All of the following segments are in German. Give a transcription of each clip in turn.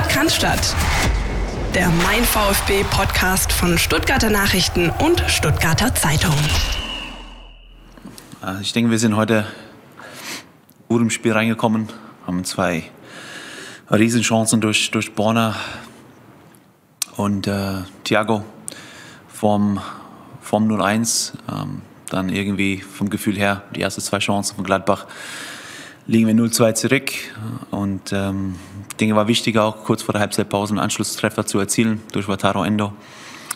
Podcast, der Mein VfB Podcast von Stuttgarter Nachrichten und Stuttgarter Zeitung. Äh, ich denke, wir sind heute gut im Spiel reingekommen, haben zwei Riesenchancen durch, durch Borna und äh, Thiago vom, vom 0-1. Ähm, dann irgendwie vom Gefühl her die ersten zwei Chancen von Gladbach liegen wir 0-2 zurück. Und ähm, denke, war wichtig auch kurz vor der Halbzeitpause einen Anschlusstreffer zu erzielen durch Wataru Endo.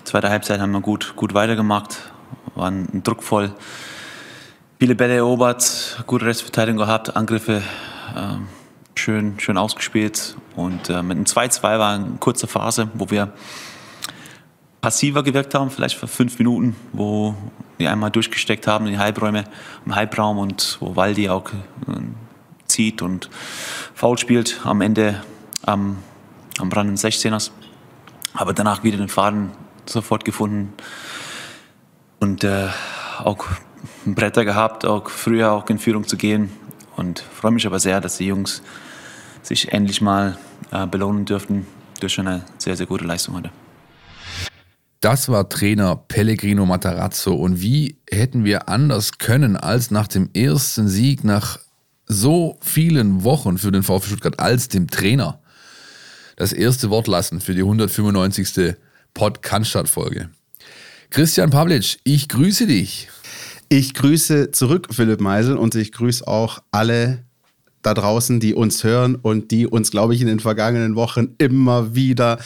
Zweite Halbzeit haben wir gut, gut weitergemacht, waren druckvoll. Viele Bälle erobert, gute Restverteidigung gehabt, Angriffe ähm, schön, schön ausgespielt. Und äh, mit einem 2-2 war eine kurze Phase, wo wir passiver gewirkt haben, vielleicht für fünf Minuten, wo wir einmal durchgesteckt haben in die Halbräume, im Halbraum und wo Waldi auch äh, zieht und faul spielt am Ende am, am Rand des 16ers. Aber danach wieder den Faden sofort gefunden und äh, auch Bretter gehabt, auch früher auch in Führung zu gehen. Und freue mich aber sehr, dass die Jungs sich endlich mal äh, belohnen dürften durch eine sehr, sehr gute Leistung heute. Das war Trainer Pellegrino Matarazzo. Und wie hätten wir anders können, als nach dem ersten Sieg nach so vielen Wochen für den VfB Stuttgart als dem Trainer das erste Wort lassen für die 195. Podcast-Folge. Christian Pavlic, ich grüße dich. Ich grüße zurück, Philipp Meisel, und ich grüße auch alle da draußen, die uns hören und die uns, glaube ich, in den vergangenen Wochen immer wieder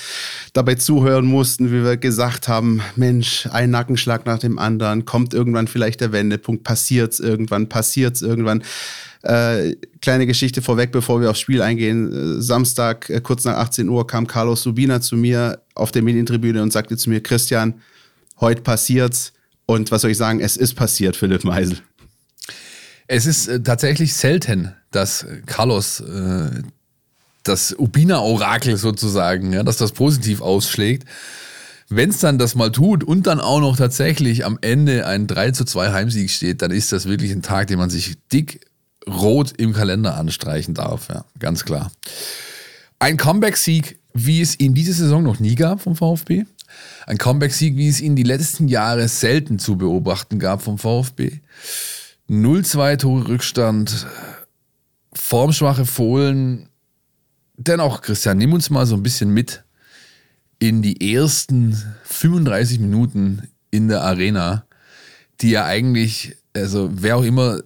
dabei zuhören mussten, wie wir gesagt haben, Mensch, ein Nackenschlag nach dem anderen, kommt irgendwann vielleicht der Wendepunkt, passiert es irgendwann, passiert es irgendwann. Äh, kleine Geschichte vorweg, bevor wir aufs Spiel eingehen. Äh, Samstag, äh, kurz nach 18 Uhr, kam Carlos Subina zu mir auf der Medientribüne und sagte zu mir, Christian, heute passiert's. Und was soll ich sagen, es ist passiert, Philipp Meisel. Es ist äh, tatsächlich selten, dass Carlos äh, das Ubina-Orakel sozusagen, ja, dass das positiv ausschlägt. Wenn es dann das mal tut und dann auch noch tatsächlich am Ende ein 3 zu 2 Heimsieg steht, dann ist das wirklich ein Tag, den man sich dick rot im Kalender anstreichen darf. Ja, ganz klar. Ein Comeback-Sieg, wie es ihn diese Saison noch nie gab vom VfB. Ein Comeback-Sieg, wie es ihn die letzten Jahre selten zu beobachten gab vom VfB. 0-2 Tore Rückstand, formschwache Fohlen. Dennoch, Christian, nimm uns mal so ein bisschen mit in die ersten 35 Minuten in der Arena, die ja eigentlich, also wer auch immer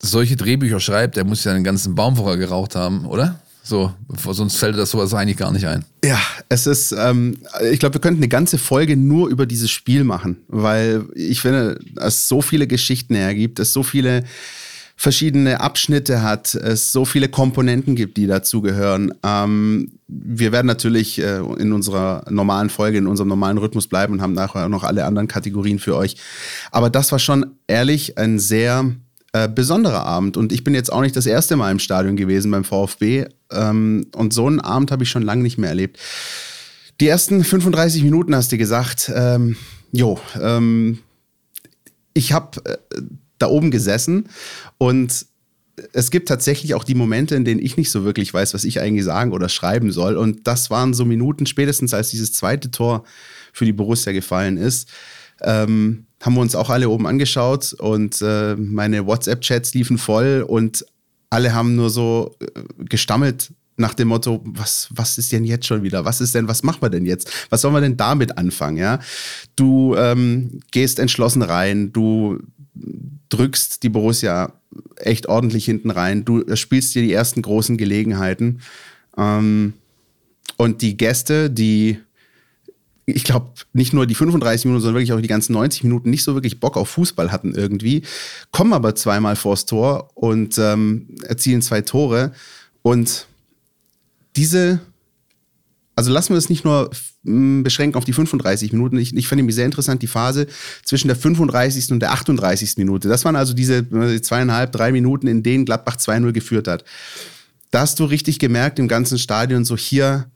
solche Drehbücher schreibt, der muss ja einen ganzen Baum vorher geraucht haben, oder? So, sonst fällt das sowas eigentlich gar nicht ein. Ja, es ist, ähm, ich glaube, wir könnten eine ganze Folge nur über dieses Spiel machen, weil ich finde, es so viele Geschichten ergibt, es so viele verschiedene Abschnitte hat, es so viele Komponenten gibt, die dazugehören. Ähm, wir werden natürlich äh, in unserer normalen Folge, in unserem normalen Rhythmus bleiben und haben nachher noch alle anderen Kategorien für euch. Aber das war schon ehrlich ein sehr äh, besonderer Abend. Und ich bin jetzt auch nicht das erste Mal im Stadion gewesen beim VfB. Ähm, und so einen Abend habe ich schon lange nicht mehr erlebt. Die ersten 35 Minuten hast du gesagt, ähm, jo, ähm, ich habe äh, da oben gesessen und es gibt tatsächlich auch die Momente, in denen ich nicht so wirklich weiß, was ich eigentlich sagen oder schreiben soll. Und das waren so Minuten spätestens, als dieses zweite Tor für die Borussia gefallen ist. Ähm, haben wir uns auch alle oben angeschaut und äh, meine WhatsApp-Chats liefen voll und alle haben nur so äh, gestammelt nach dem Motto, was, was ist denn jetzt schon wieder? Was ist denn, was machen wir denn jetzt? Was sollen wir denn damit anfangen? Ja? Du ähm, gehst entschlossen rein, du drückst die Borussia echt ordentlich hinten rein, du spielst dir die ersten großen Gelegenheiten. Ähm, und die Gäste, die ich glaube, nicht nur die 35 Minuten, sondern wirklich auch die ganzen 90 Minuten nicht so wirklich Bock auf Fußball hatten irgendwie, kommen aber zweimal vors Tor und ähm, erzielen zwei Tore. Und diese, also lassen wir es nicht nur beschränken auf die 35 Minuten. Ich, ich fand nämlich sehr interessant die Phase zwischen der 35. und der 38. Minute. Das waren also diese zweieinhalb, drei Minuten, in denen Gladbach 2-0 geführt hat. Da hast du richtig gemerkt im ganzen Stadion, so hier,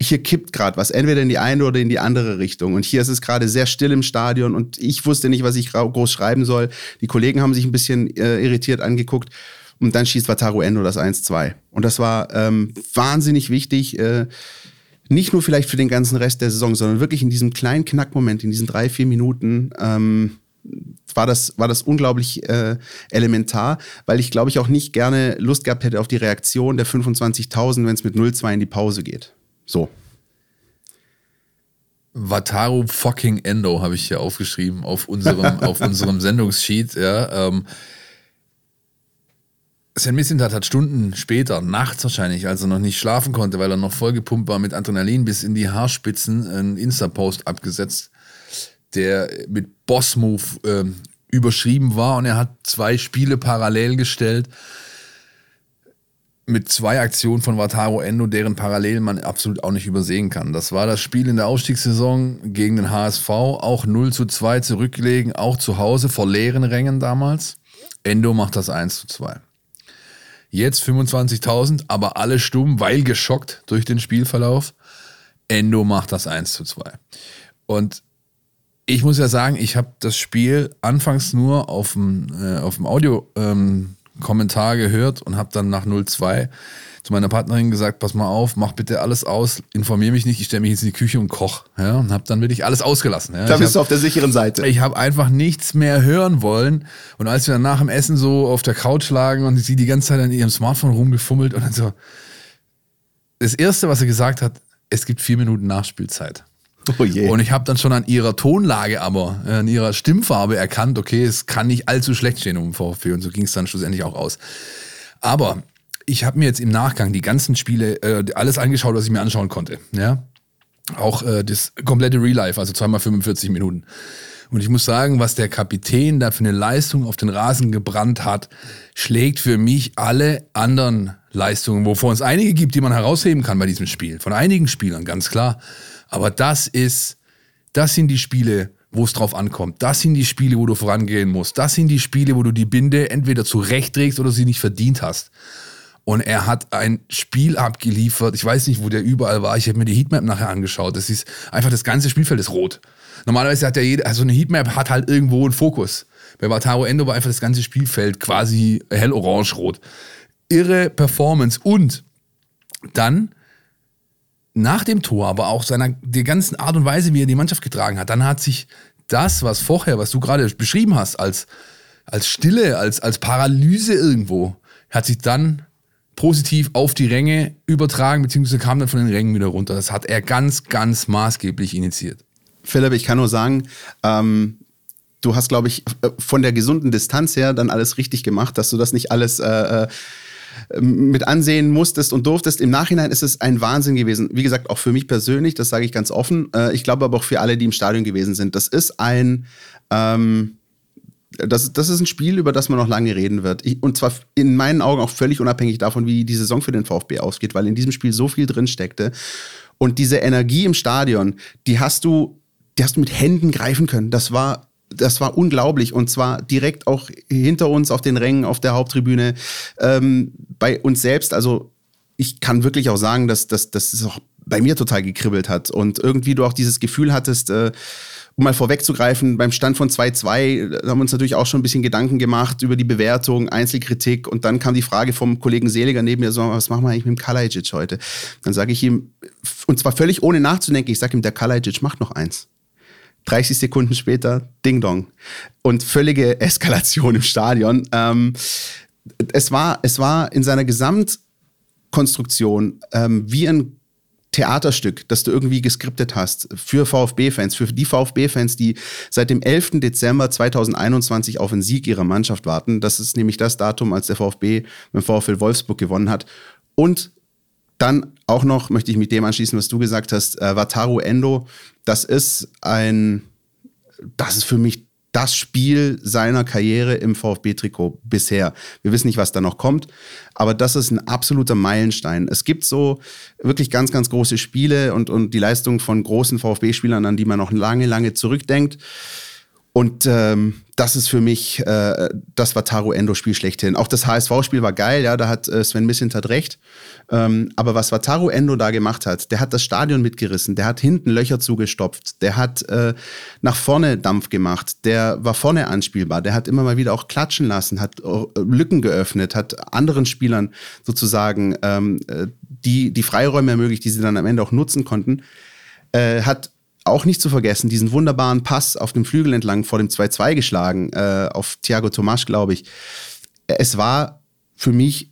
hier kippt gerade was, entweder in die eine oder in die andere Richtung. Und hier ist es gerade sehr still im Stadion und ich wusste nicht, was ich groß schreiben soll. Die Kollegen haben sich ein bisschen äh, irritiert angeguckt. Und dann schießt Wataru Endo das 1-2. Und das war ähm, wahnsinnig wichtig. Äh, nicht nur vielleicht für den ganzen Rest der Saison, sondern wirklich in diesem kleinen Knackmoment, in diesen drei, vier Minuten, ähm, war das, war das unglaublich äh, elementar, weil ich glaube ich auch nicht gerne Lust gehabt hätte auf die Reaktion der 25.000, wenn es mit 0-2 in die Pause geht. So. Wataru fucking Endo habe ich hier aufgeschrieben auf unserem, auf unserem Sendungssheet. Ja, ähm, Sven Missintat hat Stunden später, nachts wahrscheinlich, als er noch nicht schlafen konnte, weil er noch vollgepumpt war mit Adrenalin bis in die Haarspitzen, einen Insta-Post abgesetzt, der mit Boss-Move äh, überschrieben war und er hat zwei Spiele parallel gestellt mit zwei Aktionen von Wataru Endo, deren Parallelen man absolut auch nicht übersehen kann. Das war das Spiel in der Aufstiegssaison gegen den HSV, auch 0 zu 2 zurückgelegen, auch zu Hause vor leeren Rängen damals. Endo macht das 1 zu 2. Jetzt 25.000, aber alle stumm, weil geschockt durch den Spielverlauf. Endo macht das 1 zu 2. Und ich muss ja sagen, ich habe das Spiel anfangs nur auf dem, äh, Audio-Kommentar ähm, gehört und habe dann nach 02 zu meiner Partnerin gesagt, pass mal auf, mach bitte alles aus, informiere mich nicht, ich stelle mich jetzt in die Küche und koch. Ja, und habe dann wirklich alles ausgelassen. Ja. Da bist hab, du auf der sicheren Seite. Ich habe einfach nichts mehr hören wollen. Und als wir dann nach dem Essen so auf der Couch lagen und sie die ganze Zeit an ihrem Smartphone rumgefummelt und dann so, das Erste, was sie gesagt hat, es gibt vier Minuten Nachspielzeit. Oh und ich habe dann schon an ihrer Tonlage, aber äh, an ihrer Stimmfarbe erkannt, okay, es kann nicht allzu schlecht stehen um VfB und so ging es dann schlussendlich auch aus. Aber ich habe mir jetzt im Nachgang die ganzen Spiele, äh, alles angeschaut, was ich mir anschauen konnte. Ja? Auch äh, das komplette Real Life, also zweimal 45 Minuten. Und ich muss sagen, was der Kapitän da für eine Leistung auf den Rasen gebrannt hat, schlägt für mich alle anderen Leistungen, wovon es einige gibt, die man herausheben kann bei diesem Spiel. Von einigen Spielern, ganz klar. Aber das ist, das sind die Spiele, wo es drauf ankommt. Das sind die Spiele, wo du vorangehen musst. Das sind die Spiele, wo du die Binde entweder zurechtträgst oder sie nicht verdient hast. Und er hat ein Spiel abgeliefert. Ich weiß nicht, wo der überall war. Ich habe mir die Heatmap nachher angeschaut. Das ist einfach das ganze Spielfeld ist rot. Normalerweise hat ja jeder, also eine Heatmap hat halt irgendwo einen Fokus. Bei Wataru Endo war einfach das ganze Spielfeld quasi hell orange-rot. Irre Performance und dann nach dem Tor, aber auch seiner der ganzen Art und Weise, wie er die Mannschaft getragen hat, dann hat sich das, was vorher, was du gerade beschrieben hast, als, als Stille, als, als Paralyse irgendwo, hat sich dann positiv auf die Ränge übertragen, beziehungsweise kam dann von den Rängen wieder runter. Das hat er ganz, ganz maßgeblich initiiert. Philipp, ich kann nur sagen, ähm, du hast, glaube ich, von der gesunden Distanz her dann alles richtig gemacht, dass du das nicht alles äh, äh, mit ansehen musstest und durftest. Im Nachhinein ist es ein Wahnsinn gewesen. Wie gesagt, auch für mich persönlich, das sage ich ganz offen. Äh, ich glaube aber auch für alle, die im Stadion gewesen sind. Das ist ein, ähm, das, das ist ein Spiel, über das man noch lange reden wird. Ich, und zwar in meinen Augen auch völlig unabhängig davon, wie die Saison für den VfB ausgeht, weil in diesem Spiel so viel drin steckte. Und diese Energie im Stadion, die hast du, die hast du mit Händen greifen können. Das war, das war unglaublich. Und zwar direkt auch hinter uns auf den Rängen, auf der Haupttribüne, ähm, bei uns selbst. Also ich kann wirklich auch sagen, dass, es auch bei mir total gekribbelt hat. Und irgendwie du auch dieses Gefühl hattest, äh, um mal vorwegzugreifen, beim Stand von 2-2 haben wir uns natürlich auch schon ein bisschen Gedanken gemacht über die Bewertung, Einzelkritik und dann kam die Frage vom Kollegen Seliger neben mir, so, was machen wir eigentlich mit dem Kalajic heute? Dann sage ich ihm, und zwar völlig ohne nachzudenken, ich sage ihm, der Kalajic macht noch eins. 30 Sekunden später, Ding Dong. Und völlige Eskalation im Stadion. Ähm, es, war, es war in seiner Gesamtkonstruktion ähm, wie ein Theaterstück, das du irgendwie geskriptet hast für VfB-Fans, für die VfB-Fans, die seit dem 11. Dezember 2021 auf einen Sieg ihrer Mannschaft warten. Das ist nämlich das Datum, als der VfB mit dem VfL Wolfsburg gewonnen hat. Und dann auch noch möchte ich mit dem anschließen, was du gesagt hast, äh, Wataru Endo. Das ist ein, das ist für mich das Spiel seiner Karriere im VfB-Trikot bisher. Wir wissen nicht, was da noch kommt, aber das ist ein absoluter Meilenstein. Es gibt so wirklich ganz, ganz große Spiele und, und die Leistung von großen VfB-Spielern, an die man noch lange, lange zurückdenkt. Und ähm, das ist für mich äh, das Wataru Endo-Spiel schlechthin. Auch das HSV-Spiel war geil, ja, da hat äh, Sven Missintat recht. Ähm, aber was Wataru Endo da gemacht hat, der hat das Stadion mitgerissen, der hat hinten Löcher zugestopft, der hat äh, nach vorne Dampf gemacht, der war vorne anspielbar, der hat immer mal wieder auch klatschen lassen, hat äh, Lücken geöffnet, hat anderen Spielern sozusagen ähm, äh, die, die Freiräume ermöglicht, die sie dann am Ende auch nutzen konnten. Äh, hat auch nicht zu vergessen, diesen wunderbaren Pass auf dem Flügel entlang vor dem 2-2 geschlagen, äh, auf Thiago Tomasch, glaube ich. Es war für mich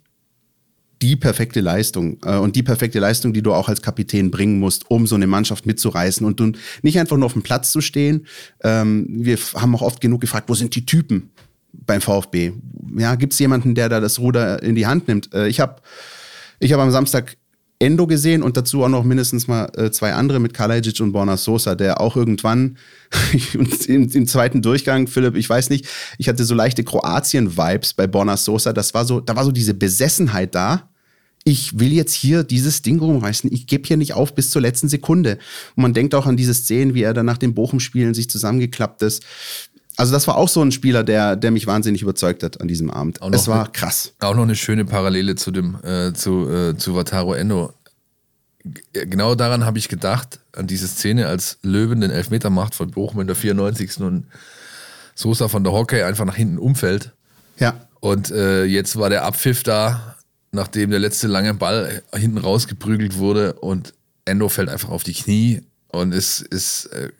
die perfekte Leistung äh, und die perfekte Leistung, die du auch als Kapitän bringen musst, um so eine Mannschaft mitzureißen und nicht einfach nur auf dem Platz zu stehen. Ähm, wir haben auch oft genug gefragt, wo sind die Typen beim VfB? Ja, gibt es jemanden, der da das Ruder in die Hand nimmt? Äh, ich habe ich hab am Samstag Endo gesehen und dazu auch noch mindestens mal äh, zwei andere mit Kalajic und Borna Sosa, der auch irgendwann im, im, zweiten Durchgang, Philipp, ich weiß nicht, ich hatte so leichte Kroatien-Vibes bei Borna Sosa. Das war so, da war so diese Besessenheit da. Ich will jetzt hier dieses Ding rumreißen. Ich gebe hier nicht auf bis zur letzten Sekunde. Und man denkt auch an diese Szenen, wie er dann nach dem Bochum-Spielen sich zusammengeklappt ist. Also das war auch so ein Spieler, der, der mich wahnsinnig überzeugt hat an diesem Abend. Es war krass. Auch noch eine schöne Parallele zu dem äh, zu, äh, zu Wataru Endo. Genau daran habe ich gedacht, an diese Szene, als Löwen den Elfmeter macht von Bochum in der 94. und Sosa von der Hockey einfach nach hinten umfällt. Ja. Und äh, jetzt war der Abpfiff da, nachdem der letzte lange Ball hinten rausgeprügelt wurde und Endo fällt einfach auf die Knie und es ist äh,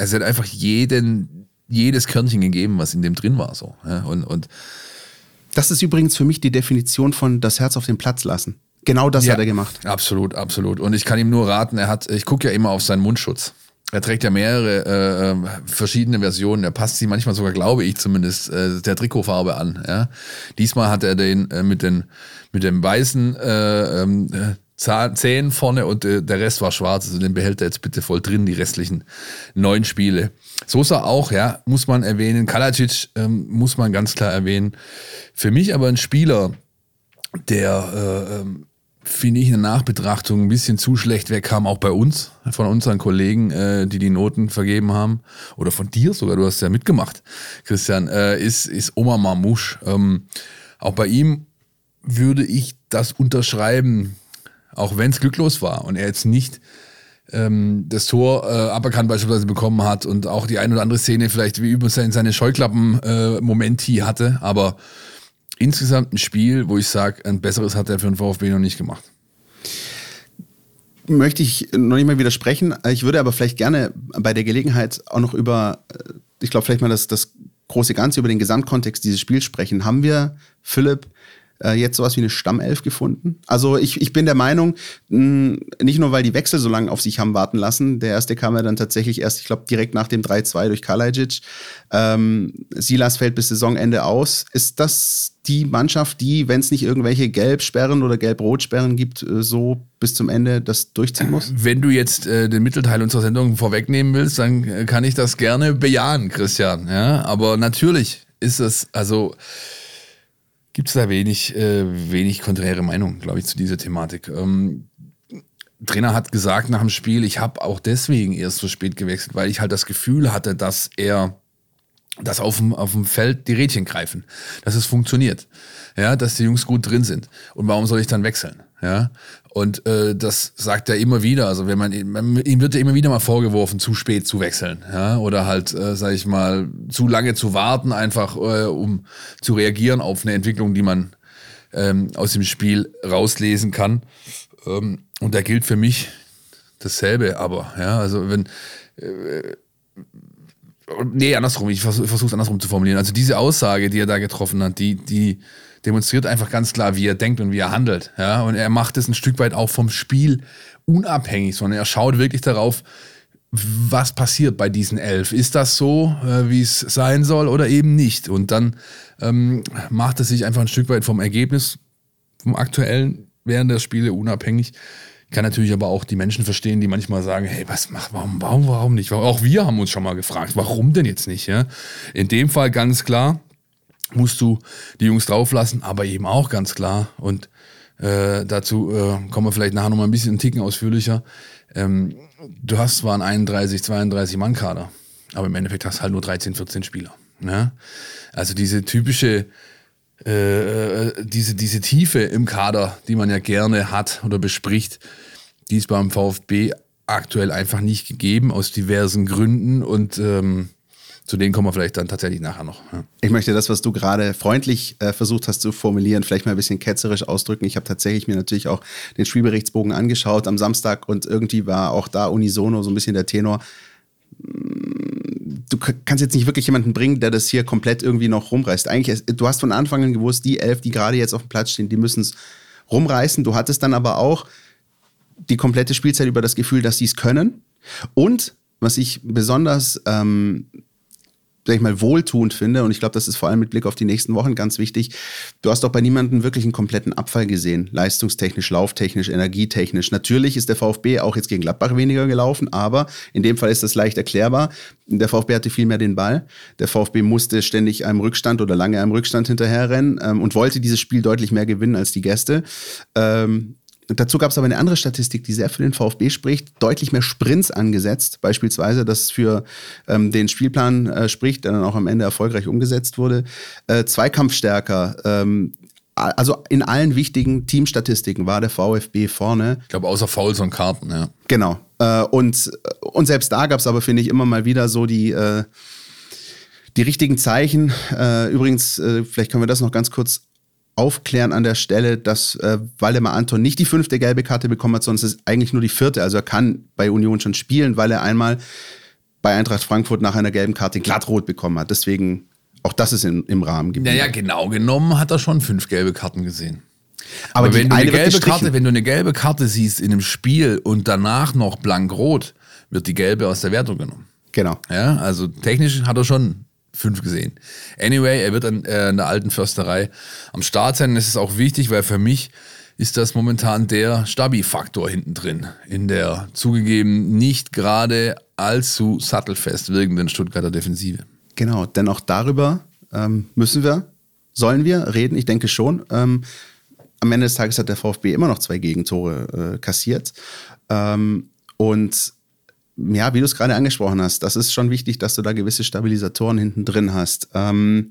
also er hat einfach jeden, jedes Körnchen gegeben, was in dem drin war. So. Ja, und, und das ist übrigens für mich die Definition von das Herz auf den Platz lassen. Genau das ja, hat er gemacht. Absolut, absolut. Und ich kann ihm nur raten, er hat, ich gucke ja immer auf seinen Mundschutz. Er trägt ja mehrere äh, ähm, verschiedene Versionen. Er passt sie manchmal sogar, glaube ich zumindest, äh, der Trikotfarbe an. Ja? Diesmal hat er den äh, mit, den, mit dem weißen äh, ähm, äh, 10 vorne und äh, der Rest war schwarz. Also den behält er jetzt bitte voll drin, die restlichen neun Spiele. Sosa auch, ja, muss man erwähnen. Kalacic ähm, muss man ganz klar erwähnen. Für mich aber ein Spieler, der, äh, ähm, finde ich, in der Nachbetrachtung ein bisschen zu schlecht wegkam, auch bei uns, von unseren Kollegen, äh, die die Noten vergeben haben, oder von dir sogar, du hast ja mitgemacht, Christian, äh, ist, ist Oma Mamouche. Ähm, auch bei ihm würde ich das unterschreiben, auch wenn es glücklos war und er jetzt nicht ähm, das Tor äh, aberkannt beispielsweise bekommen hat und auch die ein oder andere Szene vielleicht wie über seine, seine Scheuklappen-Momenti äh, hatte, aber insgesamt ein Spiel, wo ich sage, ein besseres hat er für den VfB noch nicht gemacht. Möchte ich noch nicht mal widersprechen. Ich würde aber vielleicht gerne bei der Gelegenheit auch noch über, äh, ich glaube, vielleicht mal das, das große Ganze, über den Gesamtkontext dieses Spiels sprechen. Haben wir, Philipp, äh, jetzt sowas wie eine Stammelf gefunden. Also ich, ich bin der Meinung, mh, nicht nur weil die Wechsel so lange auf sich haben warten lassen, der erste kam ja dann tatsächlich erst, ich glaube, direkt nach dem 3-2 durch Kalajic. Ähm, Silas fällt bis Saisonende aus. Ist das die Mannschaft, die, wenn es nicht irgendwelche Gelbsperren oder Gelb-Rot-Sperren gibt, äh, so bis zum Ende das durchziehen muss? Wenn du jetzt äh, den Mittelteil unserer Sendung vorwegnehmen willst, dann äh, kann ich das gerne bejahen, Christian. Ja, aber natürlich ist es, also gibt es da wenig, äh, wenig konträre Meinung, glaube ich, zu dieser Thematik. Ähm, Trainer hat gesagt nach dem Spiel, ich habe auch deswegen erst so spät gewechselt, weil ich halt das Gefühl hatte, dass er dass auf dem, auf dem Feld die Rädchen greifen, dass es funktioniert, ja, dass die Jungs gut drin sind. Und warum soll ich dann wechseln? Ja, und äh, das sagt er immer wieder. Also wenn man, ihm wird ja immer wieder mal vorgeworfen, zu spät zu wechseln, ja, oder halt, äh, sage ich mal, zu lange zu warten, einfach äh, um zu reagieren auf eine Entwicklung, die man ähm, aus dem Spiel rauslesen kann. Ähm, und da gilt für mich dasselbe. Aber ja, also wenn äh, nee, andersrum, ich versuche es andersrum zu formulieren. Also diese Aussage, die er da getroffen hat, die, die demonstriert einfach ganz klar, wie er denkt und wie er handelt. Ja? Und er macht es ein Stück weit auch vom Spiel unabhängig, sondern er schaut wirklich darauf, was passiert bei diesen elf. Ist das so, äh, wie es sein soll oder eben nicht? Und dann ähm, macht es sich einfach ein Stück weit vom Ergebnis, vom aktuellen während der Spiele unabhängig. Kann natürlich aber auch die Menschen verstehen, die manchmal sagen, hey, was macht, warum, warum, warum nicht? Auch wir haben uns schon mal gefragt, warum denn jetzt nicht? Ja? In dem Fall ganz klar, musst du die Jungs drauflassen, aber eben auch ganz klar. Und äh, dazu äh, kommen wir vielleicht nachher nochmal ein bisschen einen Ticken ausführlicher. Ähm, du hast zwar einen 31, 32 Mann-Kader. Aber im Endeffekt hast du halt nur 13, 14 Spieler. Ne? Also diese typische, äh, diese, diese Tiefe im Kader, die man ja gerne hat oder bespricht, die ist beim VfB aktuell einfach nicht gegeben, aus diversen Gründen. Und ähm, zu denen kommen wir vielleicht dann tatsächlich nachher noch. Ja. Ich möchte das, was du gerade freundlich äh, versucht hast zu formulieren, vielleicht mal ein bisschen ketzerisch ausdrücken. Ich habe tatsächlich mir natürlich auch den Spielberichtsbogen angeschaut am Samstag und irgendwie war auch da unisono so ein bisschen der Tenor. Du kannst jetzt nicht wirklich jemanden bringen, der das hier komplett irgendwie noch rumreißt. Eigentlich, du hast von Anfang an gewusst, die elf, die gerade jetzt auf dem Platz stehen, die müssen es rumreißen. Du hattest dann aber auch die komplette Spielzeit über das Gefühl, dass sie es können. Und was ich besonders ähm, sag ich mal, wohltuend finde, und ich glaube, das ist vor allem mit Blick auf die nächsten Wochen ganz wichtig, du hast doch bei niemandem wirklich einen kompletten Abfall gesehen, leistungstechnisch, lauftechnisch, energietechnisch. Natürlich ist der VfB auch jetzt gegen Gladbach weniger gelaufen, aber in dem Fall ist das leicht erklärbar. Der VfB hatte viel mehr den Ball. Der VfB musste ständig einem Rückstand oder lange einem Rückstand hinterherrennen ähm, und wollte dieses Spiel deutlich mehr gewinnen als die Gäste. Ähm, dazu gab es aber eine andere Statistik, die sehr für den VfB spricht. Deutlich mehr Sprints angesetzt, beispielsweise, das für ähm, den Spielplan äh, spricht, der dann auch am Ende erfolgreich umgesetzt wurde. Äh, Zweikampfstärker. Ähm, also in allen wichtigen Teamstatistiken war der VfB vorne. Ich glaube, außer Fouls und Karten, ja. Genau. Äh, und, und selbst da gab es aber, finde ich, immer mal wieder so die, äh, die richtigen Zeichen. Äh, übrigens, vielleicht können wir das noch ganz kurz aufklären an der Stelle, dass äh, Waldemar Anton nicht die fünfte gelbe Karte bekommen hat, sondern es ist eigentlich nur die vierte. Also er kann bei Union schon spielen, weil er einmal bei Eintracht Frankfurt nach einer gelben Karte glattrot bekommen hat. Deswegen auch das ist in, im Rahmen geblieben. Naja, genau genommen hat er schon fünf gelbe Karten gesehen. Aber, Aber wenn, du eine gelbe Karte, wenn du eine gelbe Karte siehst in einem Spiel und danach noch blank rot, wird die gelbe aus der Wertung genommen. Genau. Ja, also technisch hat er schon fünf gesehen. Anyway, er wird an, äh, in der alten Försterei am Start sein. Das ist auch wichtig, weil für mich ist das momentan der Stabi-Faktor hinten drin. In der zugegeben nicht gerade allzu sattelfest wirkenden Stuttgarter Defensive. Genau, denn auch darüber ähm, müssen wir, sollen wir reden. Ich denke schon. Ähm, am Ende des Tages hat der VfB immer noch zwei Gegentore äh, kassiert. Ähm, und ja, wie du es gerade angesprochen hast, das ist schon wichtig, dass du da gewisse Stabilisatoren hinten drin hast. Ähm,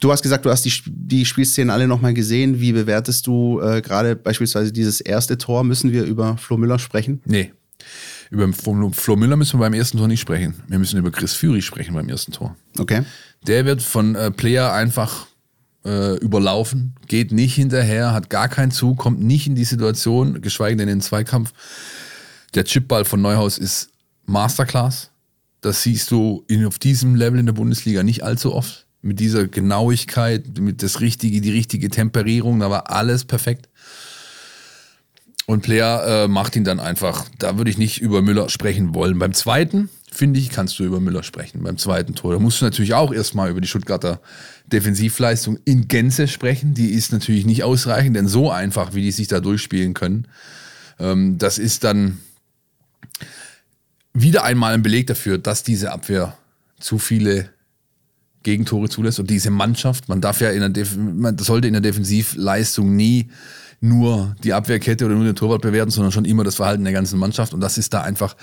du hast gesagt, du hast die, die Spielszenen alle nochmal gesehen. Wie bewertest du äh, gerade beispielsweise dieses erste Tor? Müssen wir über Flo Müller sprechen? Nee. Über Flo Müller müssen wir beim ersten Tor nicht sprechen. Wir müssen über Chris Führy sprechen beim ersten Tor. Okay. Der wird von äh, Player einfach äh, überlaufen, geht nicht hinterher, hat gar keinen Zug, kommt nicht in die Situation, geschweige denn in den Zweikampf. Der Chipball von Neuhaus ist Masterclass. Das siehst du in, auf diesem Level in der Bundesliga nicht allzu oft. Mit dieser Genauigkeit, mit das richtige, die richtige Temperierung, da war alles perfekt. Und Player äh, macht ihn dann einfach. Da würde ich nicht über Müller sprechen wollen. Beim zweiten, finde ich, kannst du über Müller sprechen. Beim zweiten Tor. Da musst du natürlich auch erstmal über die Stuttgarter Defensivleistung in Gänze sprechen. Die ist natürlich nicht ausreichend, denn so einfach, wie die sich da durchspielen können, ähm, das ist dann wieder einmal ein Beleg dafür, dass diese Abwehr zu viele Gegentore zulässt und diese Mannschaft, man darf ja in der Def man sollte in der Defensivleistung nie nur die Abwehrkette oder nur den Torwart bewerten, sondern schon immer das Verhalten der ganzen Mannschaft und das ist da einfach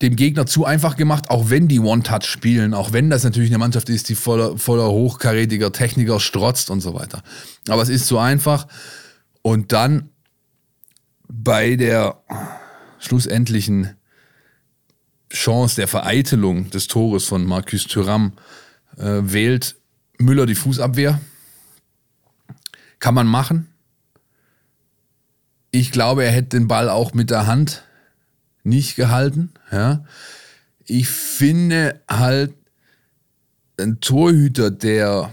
dem Gegner zu einfach gemacht, auch wenn die One-Touch spielen, auch wenn das natürlich eine Mannschaft ist, die voller, voller hochkarätiger Techniker strotzt und so weiter. Aber es ist zu einfach und dann bei der schlussendlichen Chance der Vereitelung des Tores von Marcus Thuram äh, wählt Müller die Fußabwehr. Kann man machen. Ich glaube, er hätte den Ball auch mit der Hand nicht gehalten. Ja. Ich finde halt, ein Torhüter, der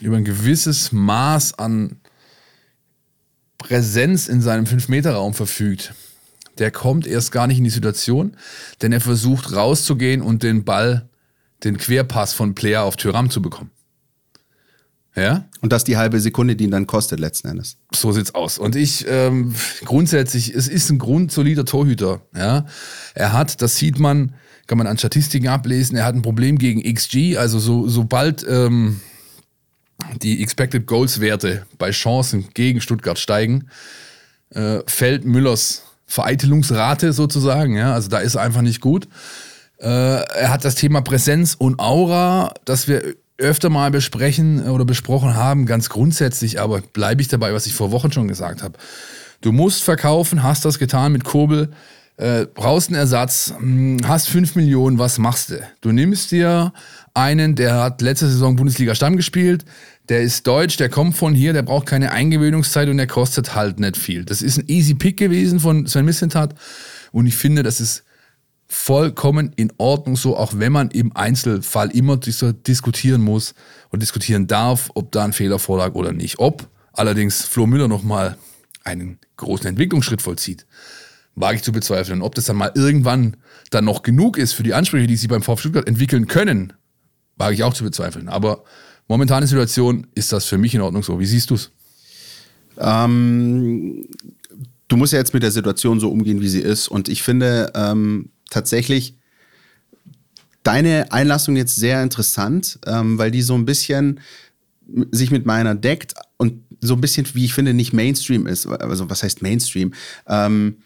über ein gewisses Maß an Präsenz in seinem 5-Meter-Raum verfügt, der kommt erst gar nicht in die Situation, denn er versucht rauszugehen und den Ball, den Querpass von Player auf Tyram zu bekommen. Ja? Und das die halbe Sekunde, die ihn dann kostet letzten Endes. So sieht's aus. Und ich ähm, grundsätzlich, es ist ein grundsolider Torhüter. Ja, er hat, das sieht man, kann man an Statistiken ablesen. Er hat ein Problem gegen XG. Also so sobald ähm, die Expected Goals Werte bei Chancen gegen Stuttgart steigen, äh, fällt Müllers Vereitelungsrate sozusagen. Ja? Also da ist einfach nicht gut. Äh, er hat das Thema Präsenz und Aura, das wir öfter mal besprechen oder besprochen haben, ganz grundsätzlich, aber bleibe ich dabei, was ich vor Wochen schon gesagt habe. Du musst verkaufen, hast das getan mit Kurbel, äh, brauchst einen Ersatz, hm, hast 5 Millionen, was machst du? Du nimmst dir einen, der hat letzte Saison Bundesliga Stamm gespielt, der ist deutsch, der kommt von hier, der braucht keine Eingewöhnungszeit und der kostet halt nicht viel. Das ist ein easy Pick gewesen von Sven Missentat und ich finde, das ist vollkommen in Ordnung so, auch wenn man im Einzelfall immer diskutieren muss und diskutieren darf, ob da ein Fehler vorlag oder nicht. Ob allerdings Flo Müller nochmal einen großen Entwicklungsschritt vollzieht, wage ich zu bezweifeln. Ob das dann mal irgendwann dann noch genug ist für die Ansprüche, die sie beim VfB Stuttgart entwickeln können, wage ich auch zu bezweifeln. Aber momentane Situation ist das für mich in Ordnung so. Wie siehst du es? Ähm, du musst ja jetzt mit der Situation so umgehen, wie sie ist. Und ich finde ähm, tatsächlich deine Einlassung jetzt sehr interessant, ähm, weil die so ein bisschen sich mit meiner deckt und so ein bisschen, wie ich finde, nicht Mainstream ist. Also was heißt Mainstream? Ähm,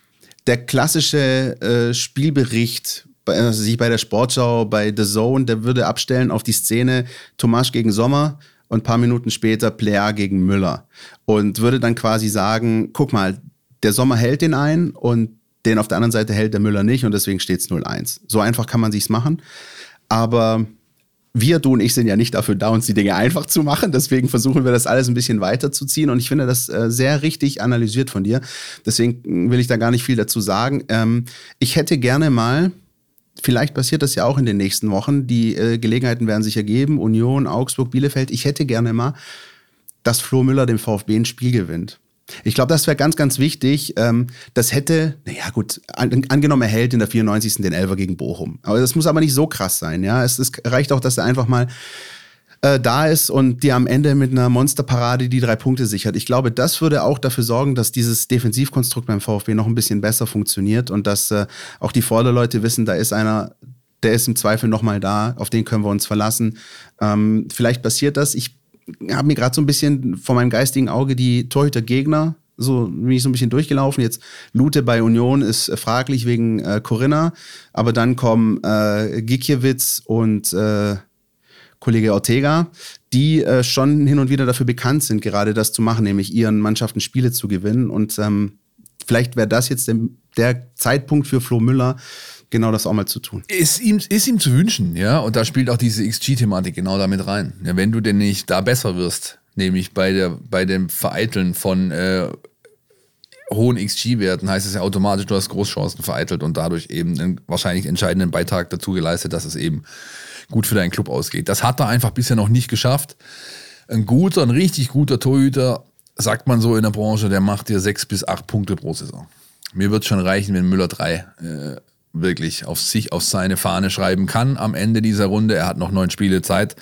der klassische äh, Spielbericht, also sich bei der Sportschau, bei The Zone, der würde abstellen auf die Szene Tomasch gegen Sommer und ein paar Minuten später Player gegen Müller. Und würde dann quasi sagen, guck mal, der Sommer hält den ein und den auf der anderen Seite hält der Müller nicht und deswegen steht es 0-1. So einfach kann man sich's machen. Aber wir, du und ich sind ja nicht dafür da, uns die Dinge einfach zu machen. Deswegen versuchen wir das alles ein bisschen weiterzuziehen. Und ich finde das äh, sehr richtig analysiert von dir. Deswegen will ich da gar nicht viel dazu sagen. Ähm, ich hätte gerne mal, vielleicht passiert das ja auch in den nächsten Wochen, die äh, Gelegenheiten werden sich ergeben, Union, Augsburg, Bielefeld. Ich hätte gerne mal, dass Flo Müller dem VfB ein Spiel gewinnt. Ich glaube, das wäre ganz, ganz wichtig. Ähm, das hätte, naja gut, an, angenommen, er hält in der 94. den Elfer gegen Bochum. Aber das muss aber nicht so krass sein. Ja, es, es reicht auch, dass er einfach mal äh, da ist und dir am Ende mit einer Monsterparade die drei Punkte sichert. Ich glaube, das würde auch dafür sorgen, dass dieses Defensivkonstrukt beim VfB noch ein bisschen besser funktioniert und dass äh, auch die Vorderleute wissen, da ist einer, der ist im Zweifel nochmal da, auf den können wir uns verlassen. Ähm, vielleicht passiert das. Ich habe mir gerade so ein bisschen vor meinem geistigen Auge die Torhüter-Gegner so bin ich so ein bisschen durchgelaufen. Jetzt Lute bei Union ist äh, fraglich wegen äh, Corinna, aber dann kommen äh, Gikiewicz und äh, Kollege Ortega, die äh, schon hin und wieder dafür bekannt sind, gerade das zu machen, nämlich ihren Mannschaften Spiele zu gewinnen. Und ähm, vielleicht wäre das jetzt der, der Zeitpunkt für Flo Müller, genau das auch mal zu tun. Ist ihm, ist ihm zu wünschen, ja. Und da spielt auch diese XG-Thematik genau damit rein. Ja, wenn du denn nicht da besser wirst, nämlich bei, der, bei dem Vereiteln von äh, hohen XG-Werten, heißt es ja automatisch, du hast Großchancen vereitelt und dadurch eben einen wahrscheinlich entscheidenden Beitrag dazu geleistet, dass es eben gut für deinen Club ausgeht. Das hat er einfach bisher noch nicht geschafft. Ein guter, ein richtig guter Torhüter, sagt man so in der Branche, der macht dir sechs bis acht Punkte pro Saison. Mir wird schon reichen, wenn Müller drei äh, wirklich auf sich, auf seine Fahne schreiben kann am Ende dieser Runde. Er hat noch neun Spiele Zeit.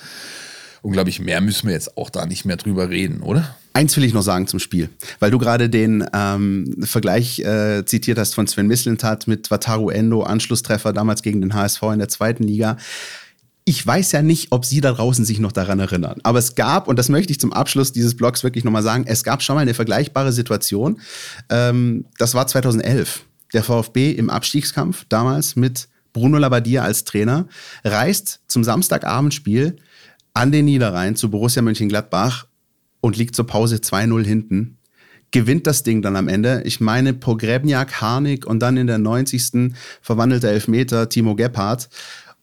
Und glaube ich, mehr müssen wir jetzt auch da nicht mehr drüber reden, oder? Eins will ich noch sagen zum Spiel, weil du gerade den ähm, Vergleich äh, zitiert hast von Sven Mislintat mit Wataru Endo, Anschlusstreffer damals gegen den HSV in der zweiten Liga. Ich weiß ja nicht, ob Sie da draußen sich noch daran erinnern. Aber es gab, und das möchte ich zum Abschluss dieses Blogs wirklich nochmal sagen, es gab schon mal eine vergleichbare Situation. Ähm, das war 2011 der VfB im Abstiegskampf, damals mit Bruno Labbadia als Trainer, reist zum Samstagabendspiel an den Niederrhein zu Borussia Mönchengladbach und liegt zur Pause 2-0 hinten. Gewinnt das Ding dann am Ende. Ich meine, Pogrebniak, Harnik und dann in der 90. verwandelte Elfmeter Timo Gebhardt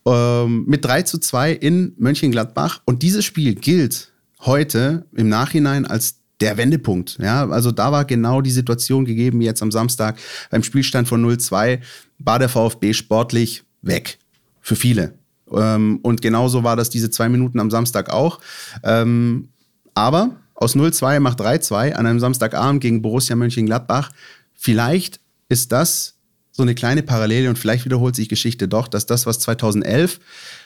ähm, mit 3 zu 2 in Mönchengladbach. Und dieses Spiel gilt heute im Nachhinein als der Wendepunkt. Ja, also da war genau die Situation gegeben, wie jetzt am Samstag beim Spielstand von 0-2 war der VfB sportlich weg. Für viele. Ähm, und genauso war das diese zwei Minuten am Samstag auch. Ähm, aber aus 0-2 macht 3-2 an einem Samstagabend gegen Borussia Mönchengladbach. Vielleicht ist das so eine kleine Parallele und vielleicht wiederholt sich Geschichte doch, dass das, was 2011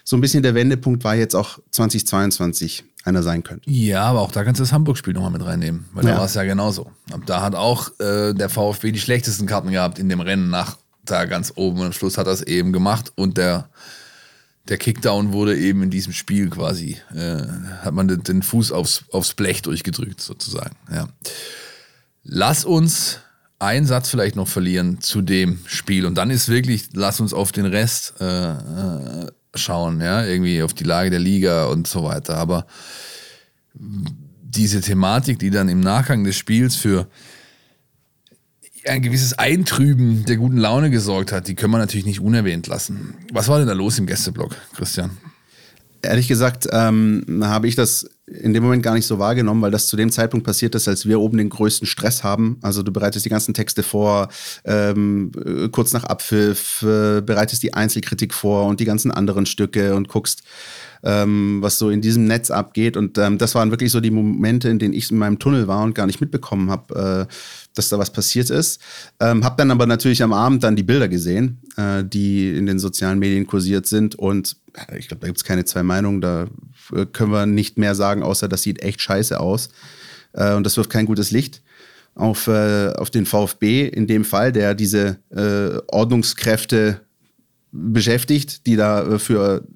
so ein bisschen der Wendepunkt war, jetzt auch 2022 einer sein könnte. Ja, aber auch da kannst du das Hamburg-Spiel nochmal mit reinnehmen, weil ja. da war es ja genauso. Da hat auch äh, der VfB die schlechtesten Karten gehabt in dem Rennen nach da ganz oben und am Schluss hat er es eben gemacht und der, der Kickdown wurde eben in diesem Spiel quasi, äh, hat man den, den Fuß aufs, aufs Blech durchgedrückt sozusagen. Ja. Lass uns einen Satz vielleicht noch verlieren zu dem Spiel und dann ist wirklich, lass uns auf den Rest äh, äh, schauen, ja, irgendwie auf die Lage der Liga und so weiter. Aber diese Thematik, die dann im Nachgang des Spiels für ein gewisses Eintrüben der guten Laune gesorgt hat, die können wir natürlich nicht unerwähnt lassen. Was war denn da los im Gästeblock, Christian? Ehrlich gesagt ähm, habe ich das in dem Moment gar nicht so wahrgenommen, weil das zu dem Zeitpunkt passiert ist, als wir oben den größten Stress haben. Also du bereitest die ganzen Texte vor, ähm, kurz nach Abpfiff, äh, bereitest die Einzelkritik vor und die ganzen anderen Stücke und guckst, ähm, was so in diesem Netz abgeht. Und ähm, das waren wirklich so die Momente, in denen ich in meinem Tunnel war und gar nicht mitbekommen habe, äh, dass da was passiert ist. Ähm, hab dann aber natürlich am Abend dann die Bilder gesehen, äh, die in den sozialen Medien kursiert sind. Und ich glaube, da gibt es keine zwei Meinungen. Da äh, können wir nicht mehr sagen, außer das sieht echt scheiße aus. Äh, und das wirft kein gutes Licht auf, äh, auf den VfB in dem Fall, der diese äh, Ordnungskräfte beschäftigt, die da äh, für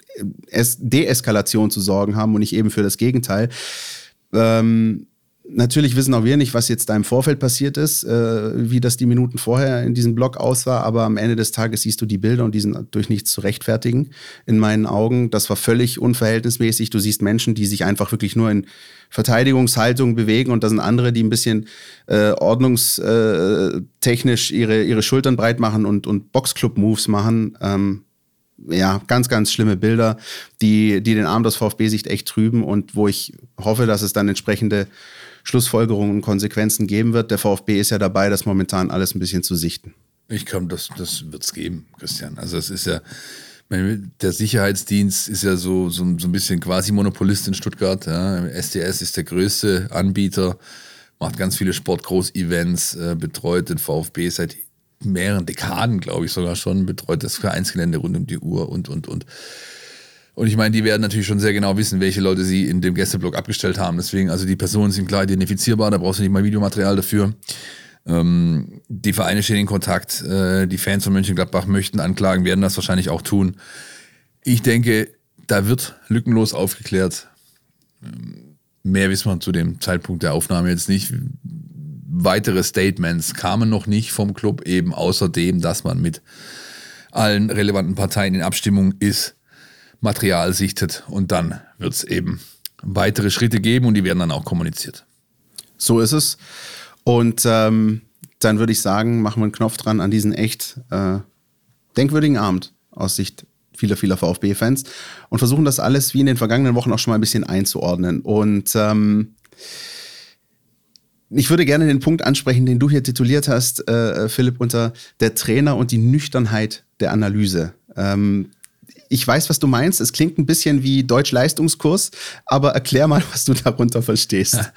Deeskalation zu sorgen haben und nicht eben für das Gegenteil. Ähm, Natürlich wissen auch wir nicht, was jetzt da im Vorfeld passiert ist, äh, wie das die Minuten vorher in diesem Blog aussah, aber am Ende des Tages siehst du die Bilder und die sind durch nichts zu rechtfertigen in meinen Augen. Das war völlig unverhältnismäßig. Du siehst Menschen, die sich einfach wirklich nur in Verteidigungshaltung bewegen und da sind andere, die ein bisschen äh, ordnungstechnisch ihre, ihre Schultern breit machen und, und Boxclub-Moves machen. Ähm, ja, ganz, ganz schlimme Bilder, die, die den Abend aus VfB-Sicht echt trüben und wo ich hoffe, dass es dann entsprechende Schlussfolgerungen und Konsequenzen geben wird. Der VfB ist ja dabei, das momentan alles ein bisschen zu sichten. Ich glaube, das, das wird es geben, Christian. Also es ist ja, der Sicherheitsdienst ist ja so, so, so ein bisschen quasi Monopolist in Stuttgart. Ja. STS ist der größte Anbieter, macht ganz viele Sportgroß-Events, äh, betreut den VfB seit mehreren Dekaden, glaube ich sogar schon, betreut das Vereinsgelände rund um die Uhr und, und, und. Und ich meine, die werden natürlich schon sehr genau wissen, welche Leute sie in dem Gästeblock abgestellt haben. Deswegen, also die Personen sind klar identifizierbar, da brauchst du nicht mal Videomaterial dafür. Ähm, die Vereine stehen in Kontakt, äh, die Fans von Mönchengladbach möchten anklagen, werden das wahrscheinlich auch tun. Ich denke, da wird lückenlos aufgeklärt. Ähm, mehr wissen wir zu dem Zeitpunkt der Aufnahme jetzt nicht. Weitere Statements kamen noch nicht vom Club, eben außerdem, dass man mit allen relevanten Parteien in Abstimmung ist Material sichtet und dann wird es eben weitere Schritte geben und die werden dann auch kommuniziert. So ist es. Und ähm, dann würde ich sagen, machen wir einen Knopf dran an diesen echt äh, denkwürdigen Abend aus Sicht vieler, vieler VfB-Fans und versuchen das alles wie in den vergangenen Wochen auch schon mal ein bisschen einzuordnen. Und ähm, ich würde gerne den Punkt ansprechen, den du hier tituliert hast, äh, Philipp, unter der Trainer und die Nüchternheit der Analyse. Ähm, ich weiß, was du meinst. Es klingt ein bisschen wie Deutsch-Leistungskurs, aber erklär mal, was du darunter verstehst.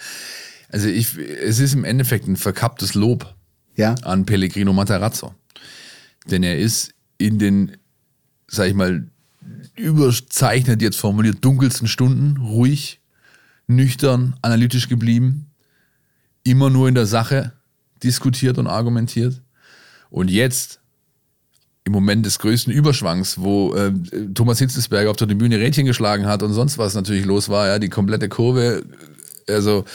Also ich, es ist im Endeffekt ein verkapptes Lob ja? an Pellegrino Matarazzo. Denn er ist in den, sag ich mal, überzeichnet jetzt formuliert, dunkelsten Stunden ruhig, nüchtern, analytisch geblieben, immer nur in der Sache diskutiert und argumentiert. Und jetzt im Moment des größten Überschwangs, wo äh, Thomas Hitzelsberger auf der Bühne Rädchen geschlagen hat und sonst was natürlich los war, ja, die komplette Kurve, also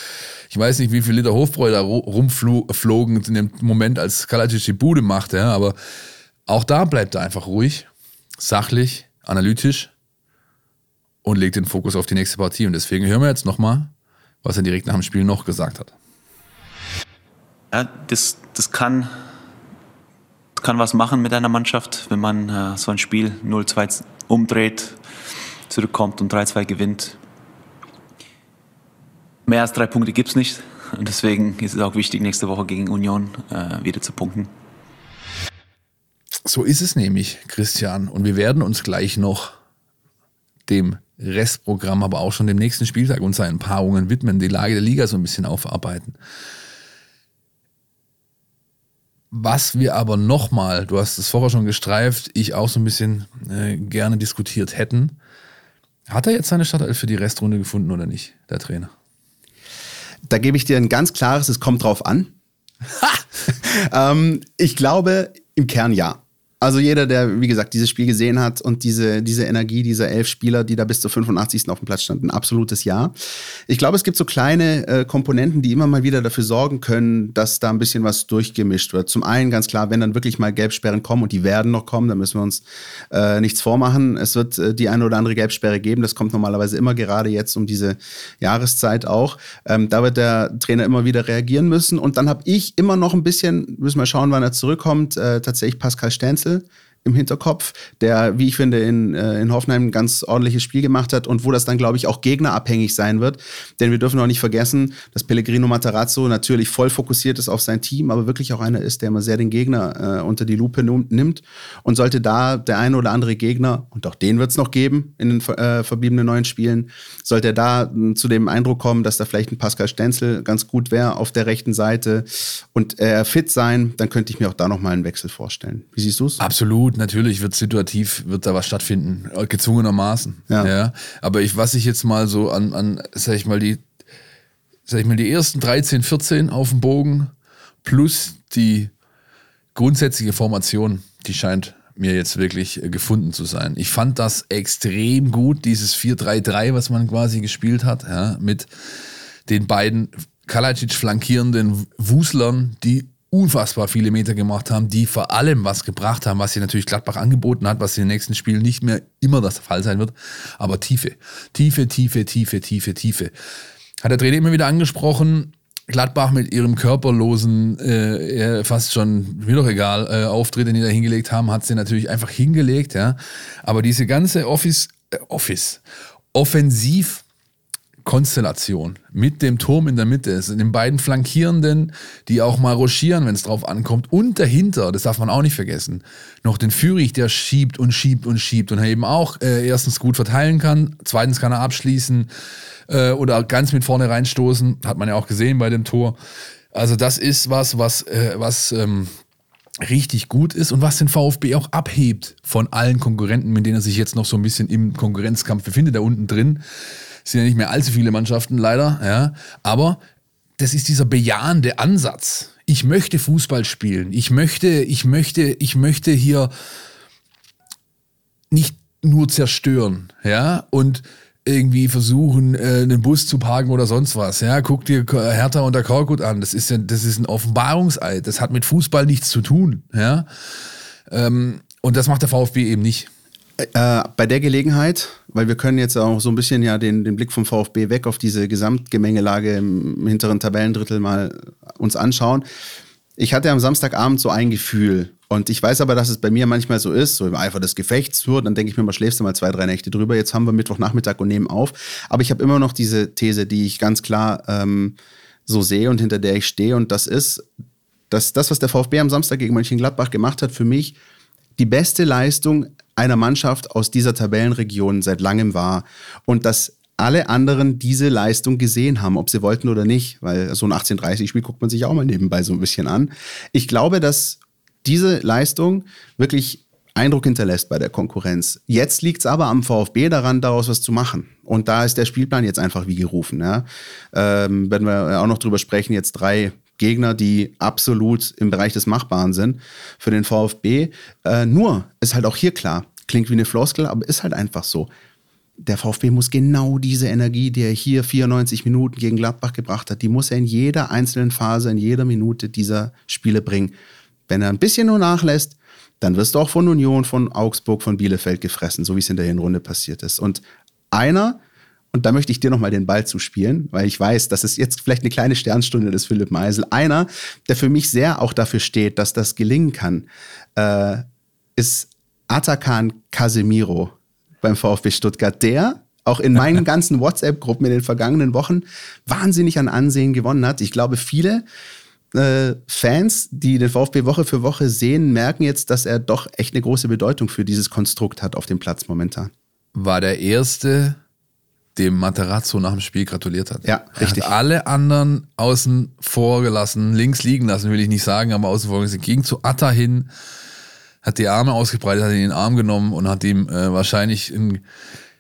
ich weiß nicht, wie viele Liter Hofbräu da rumflogen in dem Moment, als Kalajdzic die Bude machte, ja, aber auch da bleibt er einfach ruhig, sachlich, analytisch und legt den Fokus auf die nächste Partie. Und deswegen hören wir jetzt nochmal, was er direkt nach dem Spiel noch gesagt hat. Ja, das, das kann kann was machen mit einer Mannschaft, wenn man äh, so ein Spiel 0-2 umdreht, zurückkommt und 3-2 gewinnt. Mehr als drei Punkte gibt es nicht. Und deswegen ist es auch wichtig, nächste Woche gegen Union äh, wieder zu punkten. So ist es nämlich, Christian. Und wir werden uns gleich noch dem Restprogramm, aber auch schon dem nächsten Spieltag und seinen Paarungen widmen, die Lage der Liga so ein bisschen aufarbeiten. Was wir aber nochmal, du hast es vorher schon gestreift, ich auch so ein bisschen äh, gerne diskutiert hätten. Hat er jetzt seine Startelf für die Restrunde gefunden oder nicht, der Trainer? Da gebe ich dir ein ganz klares, es kommt drauf an. ähm, ich glaube, im Kern ja. Also jeder, der, wie gesagt, dieses Spiel gesehen hat und diese, diese Energie dieser elf Spieler, die da bis zur 85. auf dem Platz standen, ein absolutes Ja. Ich glaube, es gibt so kleine äh, Komponenten, die immer mal wieder dafür sorgen können, dass da ein bisschen was durchgemischt wird. Zum einen ganz klar, wenn dann wirklich mal Gelbsperren kommen und die werden noch kommen, dann müssen wir uns äh, nichts vormachen. Es wird äh, die eine oder andere Gelbsperre geben. Das kommt normalerweise immer gerade jetzt um diese Jahreszeit auch. Ähm, da wird der Trainer immer wieder reagieren müssen. Und dann habe ich immer noch ein bisschen, müssen wir schauen, wann er zurückkommt, äh, tatsächlich Pascal Stenzel Ende im Hinterkopf, der, wie ich finde, in, äh, in Hoffenheim ein ganz ordentliches Spiel gemacht hat und wo das dann, glaube ich, auch gegnerabhängig sein wird. Denn wir dürfen auch nicht vergessen, dass Pellegrino Matarazzo natürlich voll fokussiert ist auf sein Team, aber wirklich auch einer ist, der immer sehr den Gegner äh, unter die Lupe nimmt. Und sollte da der eine oder andere Gegner, und auch den wird es noch geben in den äh, verbliebenen neuen Spielen, sollte er da äh, zu dem Eindruck kommen, dass da vielleicht ein Pascal Stenzel ganz gut wäre auf der rechten Seite und er fit sein, dann könnte ich mir auch da nochmal einen Wechsel vorstellen. Wie siehst du es? Absolut gut, natürlich wird situativ, wird da was stattfinden, gezwungenermaßen. Ja. ja. Aber ich, was ich jetzt mal so an, an, sag ich mal, die, sag ich mal, die ersten 13, 14 auf dem Bogen plus die grundsätzliche Formation, die scheint mir jetzt wirklich gefunden zu sein. Ich fand das extrem gut, dieses 4-3-3, was man quasi gespielt hat, ja, mit den beiden Kalajic flankierenden Wuslern, die unfassbar viele Meter gemacht haben, die vor allem was gebracht haben, was sie natürlich Gladbach angeboten hat, was in den nächsten Spielen nicht mehr immer das Fall sein wird. Aber Tiefe, Tiefe, Tiefe, Tiefe, Tiefe, Tiefe. Hat der Trainer immer wieder angesprochen. Gladbach mit ihrem körperlosen, äh, fast schon, mir doch egal, äh, Auftritt, den die da hingelegt haben, hat sie natürlich einfach hingelegt, ja. Aber diese ganze Office, äh, Office, offensiv Konstellation mit dem Turm in der Mitte, es sind den beiden Flankierenden, die auch mal rochieren, wenn es drauf ankommt, und dahinter, das darf man auch nicht vergessen, noch den Führig, der schiebt und schiebt und schiebt und eben auch äh, erstens gut verteilen kann, zweitens kann er abschließen äh, oder ganz mit vorne reinstoßen, hat man ja auch gesehen bei dem Tor. Also das ist was, was, äh, was ähm, richtig gut ist und was den VfB auch abhebt von allen Konkurrenten, mit denen er sich jetzt noch so ein bisschen im Konkurrenzkampf befindet, da unten drin. Sind ja nicht mehr allzu viele Mannschaften, leider, ja. Aber das ist dieser bejahende Ansatz. Ich möchte Fußball spielen. Ich möchte, ich möchte, ich möchte hier nicht nur zerstören, ja, und irgendwie versuchen, äh, einen Bus zu parken oder sonst was. Ja, guck dir Hertha und der Korkut an. Das ist, ja, das ist ein Offenbarungseid. Das hat mit Fußball nichts zu tun. Ja, ähm, und das macht der VfB eben nicht. Äh, bei der Gelegenheit, weil wir können jetzt auch so ein bisschen ja den, den Blick vom VfB weg auf diese Gesamtgemengelage im hinteren Tabellendrittel mal uns anschauen. Ich hatte am Samstagabend so ein Gefühl und ich weiß aber, dass es bei mir manchmal so ist, so im Eifer des Gefechts, so, dann denke ich mir mal, schläfst du mal zwei, drei Nächte drüber. Jetzt haben wir Mittwochnachmittag und nehmen auf. Aber ich habe immer noch diese These, die ich ganz klar ähm, so sehe und hinter der ich stehe und das ist, dass das, was der VfB am Samstag gegen Mönchengladbach gemacht hat, für mich die beste Leistung einer Mannschaft aus dieser Tabellenregion seit langem war und dass alle anderen diese Leistung gesehen haben, ob sie wollten oder nicht, weil so ein 1830-Spiel guckt man sich auch mal nebenbei so ein bisschen an. Ich glaube, dass diese Leistung wirklich Eindruck hinterlässt bei der Konkurrenz. Jetzt liegt es aber am VfB daran, daraus was zu machen. Und da ist der Spielplan jetzt einfach wie gerufen. Ja. Ähm, werden wir auch noch drüber sprechen, jetzt drei Gegner, die absolut im Bereich des Machbaren sind für den VfB. Äh, nur ist halt auch hier klar, klingt wie eine Floskel, aber ist halt einfach so. Der VfB muss genau diese Energie, die er hier 94 Minuten gegen Gladbach gebracht hat, die muss er in jeder einzelnen Phase, in jeder Minute dieser Spiele bringen. Wenn er ein bisschen nur nachlässt, dann wirst du auch von Union, von Augsburg, von Bielefeld gefressen, so wie es in der Hinrunde passiert ist. Und einer, und da möchte ich dir nochmal den Ball zuspielen, weil ich weiß, dass es jetzt vielleicht eine kleine Sternstunde des Philipp Meisel. Einer, der für mich sehr auch dafür steht, dass das gelingen kann, äh, ist Atakan Casemiro beim VfB Stuttgart, der auch in meinen ganzen WhatsApp-Gruppen in den vergangenen Wochen wahnsinnig an Ansehen gewonnen hat. Ich glaube, viele äh, Fans, die den VfB Woche für Woche sehen, merken jetzt, dass er doch echt eine große Bedeutung für dieses Konstrukt hat auf dem Platz momentan. War der erste dem Materazzo nach dem Spiel gratuliert hat. Ja, richtig. Er hat alle anderen außen vor gelassen, links liegen lassen, will ich nicht sagen, aber außen vor gelassen. Ging zu Atta hin, hat die Arme ausgebreitet, hat ihn in den Arm genommen und hat ihm äh, wahrscheinlich ein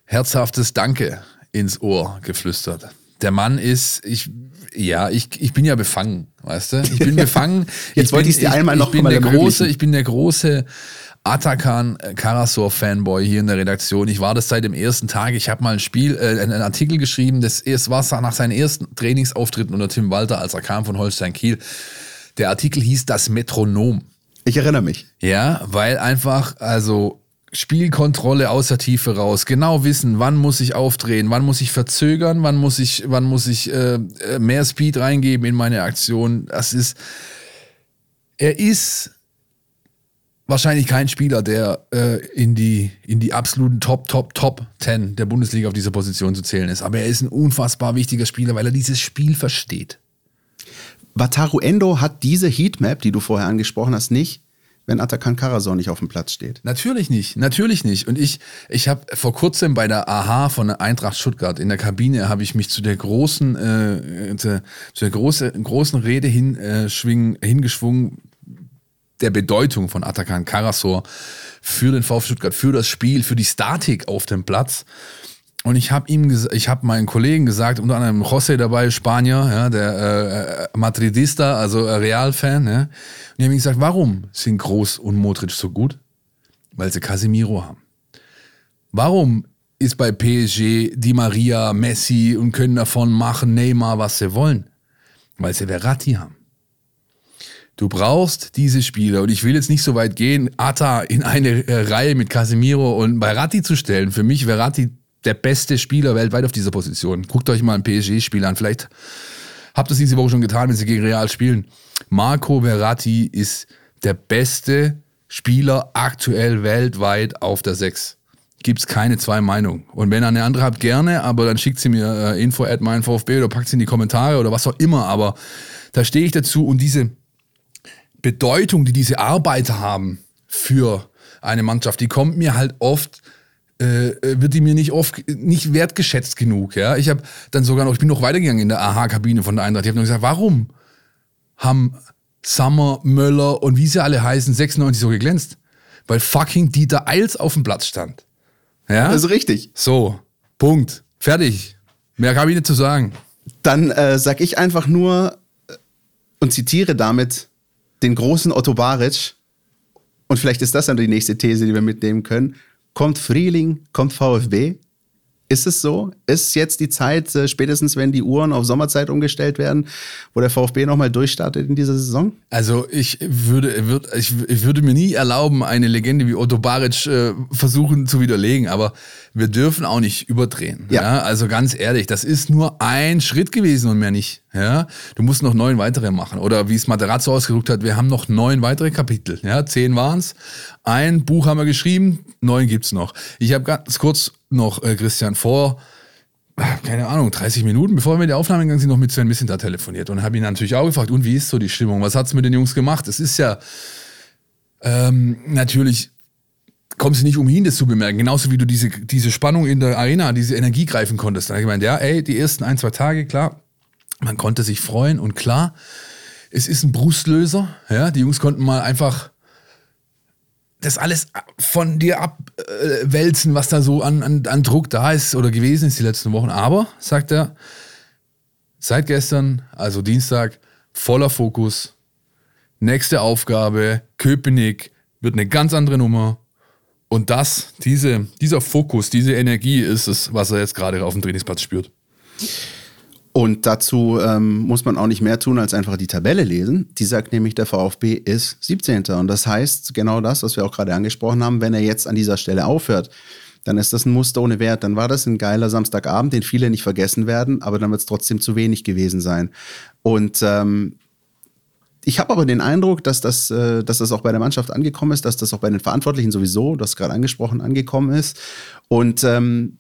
herzhaftes Danke ins Ohr geflüstert. Der Mann ist, ich, ja, ich, ich bin ja befangen, weißt du? Ich bin befangen. Jetzt ich wollte ich es dir einmal noch ich bin der große, Ich bin der große Atakan Karasor Fanboy hier in der Redaktion. Ich war das seit dem ersten Tag. Ich habe mal ein Spiel, äh, einen Artikel geschrieben. Das erst war nach seinen ersten Trainingsauftritten unter Tim Walter, als er kam von Holstein Kiel. Der Artikel hieß das Metronom. Ich erinnere mich. Ja, weil einfach, also Spielkontrolle aus der Tiefe raus, genau wissen, wann muss ich aufdrehen, wann muss ich verzögern, wann muss ich, wann muss ich äh, äh, mehr Speed reingeben in meine Aktion. Das ist, er ist wahrscheinlich kein Spieler, der äh, in, die, in die absoluten Top, Top, Top 10 der Bundesliga auf dieser Position zu zählen ist. Aber er ist ein unfassbar wichtiger Spieler, weil er dieses Spiel versteht. Wataru Endo hat diese Heatmap, die du vorher angesprochen hast, nicht wenn Atakan Karasor nicht auf dem Platz steht. Natürlich nicht, natürlich nicht. Und ich, ich habe vor kurzem bei der AHA von der Eintracht Stuttgart in der Kabine habe ich mich zu der großen, äh, zu, der große, großen Rede hin, äh, schwingen, hingeschwungen der Bedeutung von Atakan Karasor für den VfB Stuttgart, für das Spiel, für die Statik auf dem Platz. Und ich habe ihm, ich habe meinen Kollegen gesagt, unter anderem José dabei, Spanier, ja, der äh, Madridista, also Real-Fan, ja. Und ich habe ihm gesagt, warum sind Groß und Modric so gut? Weil sie Casemiro haben. Warum ist bei PSG Di Maria, Messi und können davon machen, Neymar, was sie wollen? Weil sie Verratti haben. Du brauchst diese Spieler und ich will jetzt nicht so weit gehen, Atta in eine äh, Reihe mit Casemiro und Verratti zu stellen. Für mich Verratti der beste Spieler weltweit auf dieser Position. Guckt euch mal ein PSG-Spiel an. Vielleicht habt ihr es diese Woche schon getan, wenn sie gegen Real spielen. Marco Verratti ist der beste Spieler aktuell weltweit auf der 6. Gibt es keine zwei Meinungen. Und wenn ihr eine andere habt, gerne, aber dann schickt sie mir äh, info at mein VfB oder packt sie in die Kommentare oder was auch immer. Aber da stehe ich dazu und diese Bedeutung, die diese Arbeiter haben für eine Mannschaft, die kommt mir halt oft äh, äh, wird die mir nicht oft nicht wertgeschätzt genug. Ja, ich habe dann sogar noch, ich bin noch weitergegangen in der AHA-Kabine von der Eintracht. Ich habe noch gesagt, warum haben Summer, Möller und wie sie alle heißen 96 so geglänzt? Weil fucking Dieter Eils auf dem Platz stand. Ja, das ist richtig. So, Punkt, fertig. Mehr habe ich nicht zu sagen. Dann äh, sag ich einfach nur äh, und zitiere damit den großen Otto Baric. Und vielleicht ist das dann die nächste These, die wir mitnehmen können. Kommt Frühling, kommt VfB? Ist es so? Ist jetzt die Zeit, äh, spätestens wenn die Uhren auf Sommerzeit umgestellt werden, wo der VfB nochmal durchstartet in dieser Saison? Also ich würde, würd, ich, ich, würde mir nie erlauben, eine Legende wie Otto Baric äh, versuchen zu widerlegen, aber wir dürfen auch nicht überdrehen. Ja. ja. Also ganz ehrlich, das ist nur ein Schritt gewesen und mehr nicht. Ja, du musst noch neun weitere machen. Oder wie es Materazzo ausgedrückt hat, wir haben noch neun weitere Kapitel. Ja, zehn waren's. Ein Buch haben wir geschrieben, neun gibt's noch. Ich habe ganz kurz noch, äh, Christian, vor, keine Ahnung, 30 Minuten, bevor wir die Aufnahme gegangen sind, noch mit Sven Bisschen da telefoniert und habe ihn natürlich auch gefragt, und wie ist so die Stimmung? Was hat's mit den Jungs gemacht? Es ist ja ähm, natürlich kommst du nicht umhin, das zu bemerken. Genauso wie du diese, diese Spannung in der Arena, diese Energie greifen konntest. Dann habe ich gemeint, ja, ey, die ersten ein, zwei Tage, klar, man konnte sich freuen und klar, es ist ein Brustlöser. Ja, die Jungs konnten mal einfach das alles von dir abwälzen, was da so an, an, an Druck da ist oder gewesen ist die letzten Wochen. Aber, sagt er, seit gestern, also Dienstag, voller Fokus. Nächste Aufgabe, Köpenick, wird eine ganz andere Nummer. Und das, diese, dieser Fokus, diese Energie ist es, was er jetzt gerade auf dem Trainingsplatz spürt. Und dazu ähm, muss man auch nicht mehr tun, als einfach die Tabelle lesen. Die sagt nämlich, der VfB ist 17. Und das heißt genau das, was wir auch gerade angesprochen haben, wenn er jetzt an dieser Stelle aufhört, dann ist das ein Muster ohne Wert. Dann war das ein geiler Samstagabend, den viele nicht vergessen werden, aber dann wird es trotzdem zu wenig gewesen sein. Und ähm, ich habe aber den Eindruck, dass das, äh, dass das auch bei der Mannschaft angekommen ist, dass das auch bei den Verantwortlichen sowieso, das gerade angesprochen, angekommen ist. Und ähm,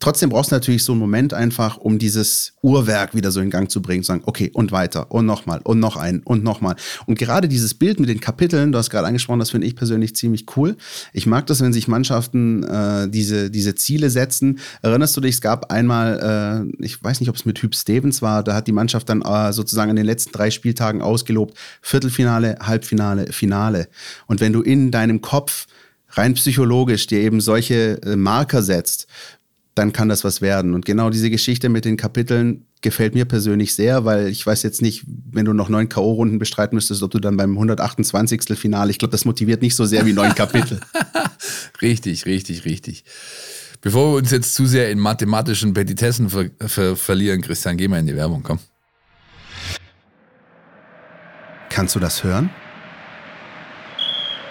trotzdem brauchst du natürlich so einen Moment einfach, um dieses Uhrwerk wieder so in Gang zu bringen, zu sagen, okay, und weiter, und nochmal, und noch ein, und nochmal. Und gerade dieses Bild mit den Kapiteln, du hast gerade angesprochen, das finde ich persönlich ziemlich cool. Ich mag das, wenn sich Mannschaften äh, diese, diese Ziele setzen. Erinnerst du dich, es gab einmal, äh, ich weiß nicht, ob es mit Typ Stevens war, da hat die Mannschaft dann äh, sozusagen in den letzten drei Spieltagen ausgelobt, Viertelfinale, Halbfinale, Finale. Und wenn du in deinem Kopf rein psychologisch dir eben solche äh, Marker setzt, dann kann das was werden. Und genau diese Geschichte mit den Kapiteln gefällt mir persönlich sehr, weil ich weiß jetzt nicht, wenn du noch neun K.O.-Runden bestreiten müsstest, ob du dann beim 128. Finale, ich glaube, das motiviert nicht so sehr wie neun Kapitel. richtig, richtig, richtig. Bevor wir uns jetzt zu sehr in mathematischen Petitessen ver ver verlieren, Christian, geh mal in die Werbung, komm. Kannst du das hören?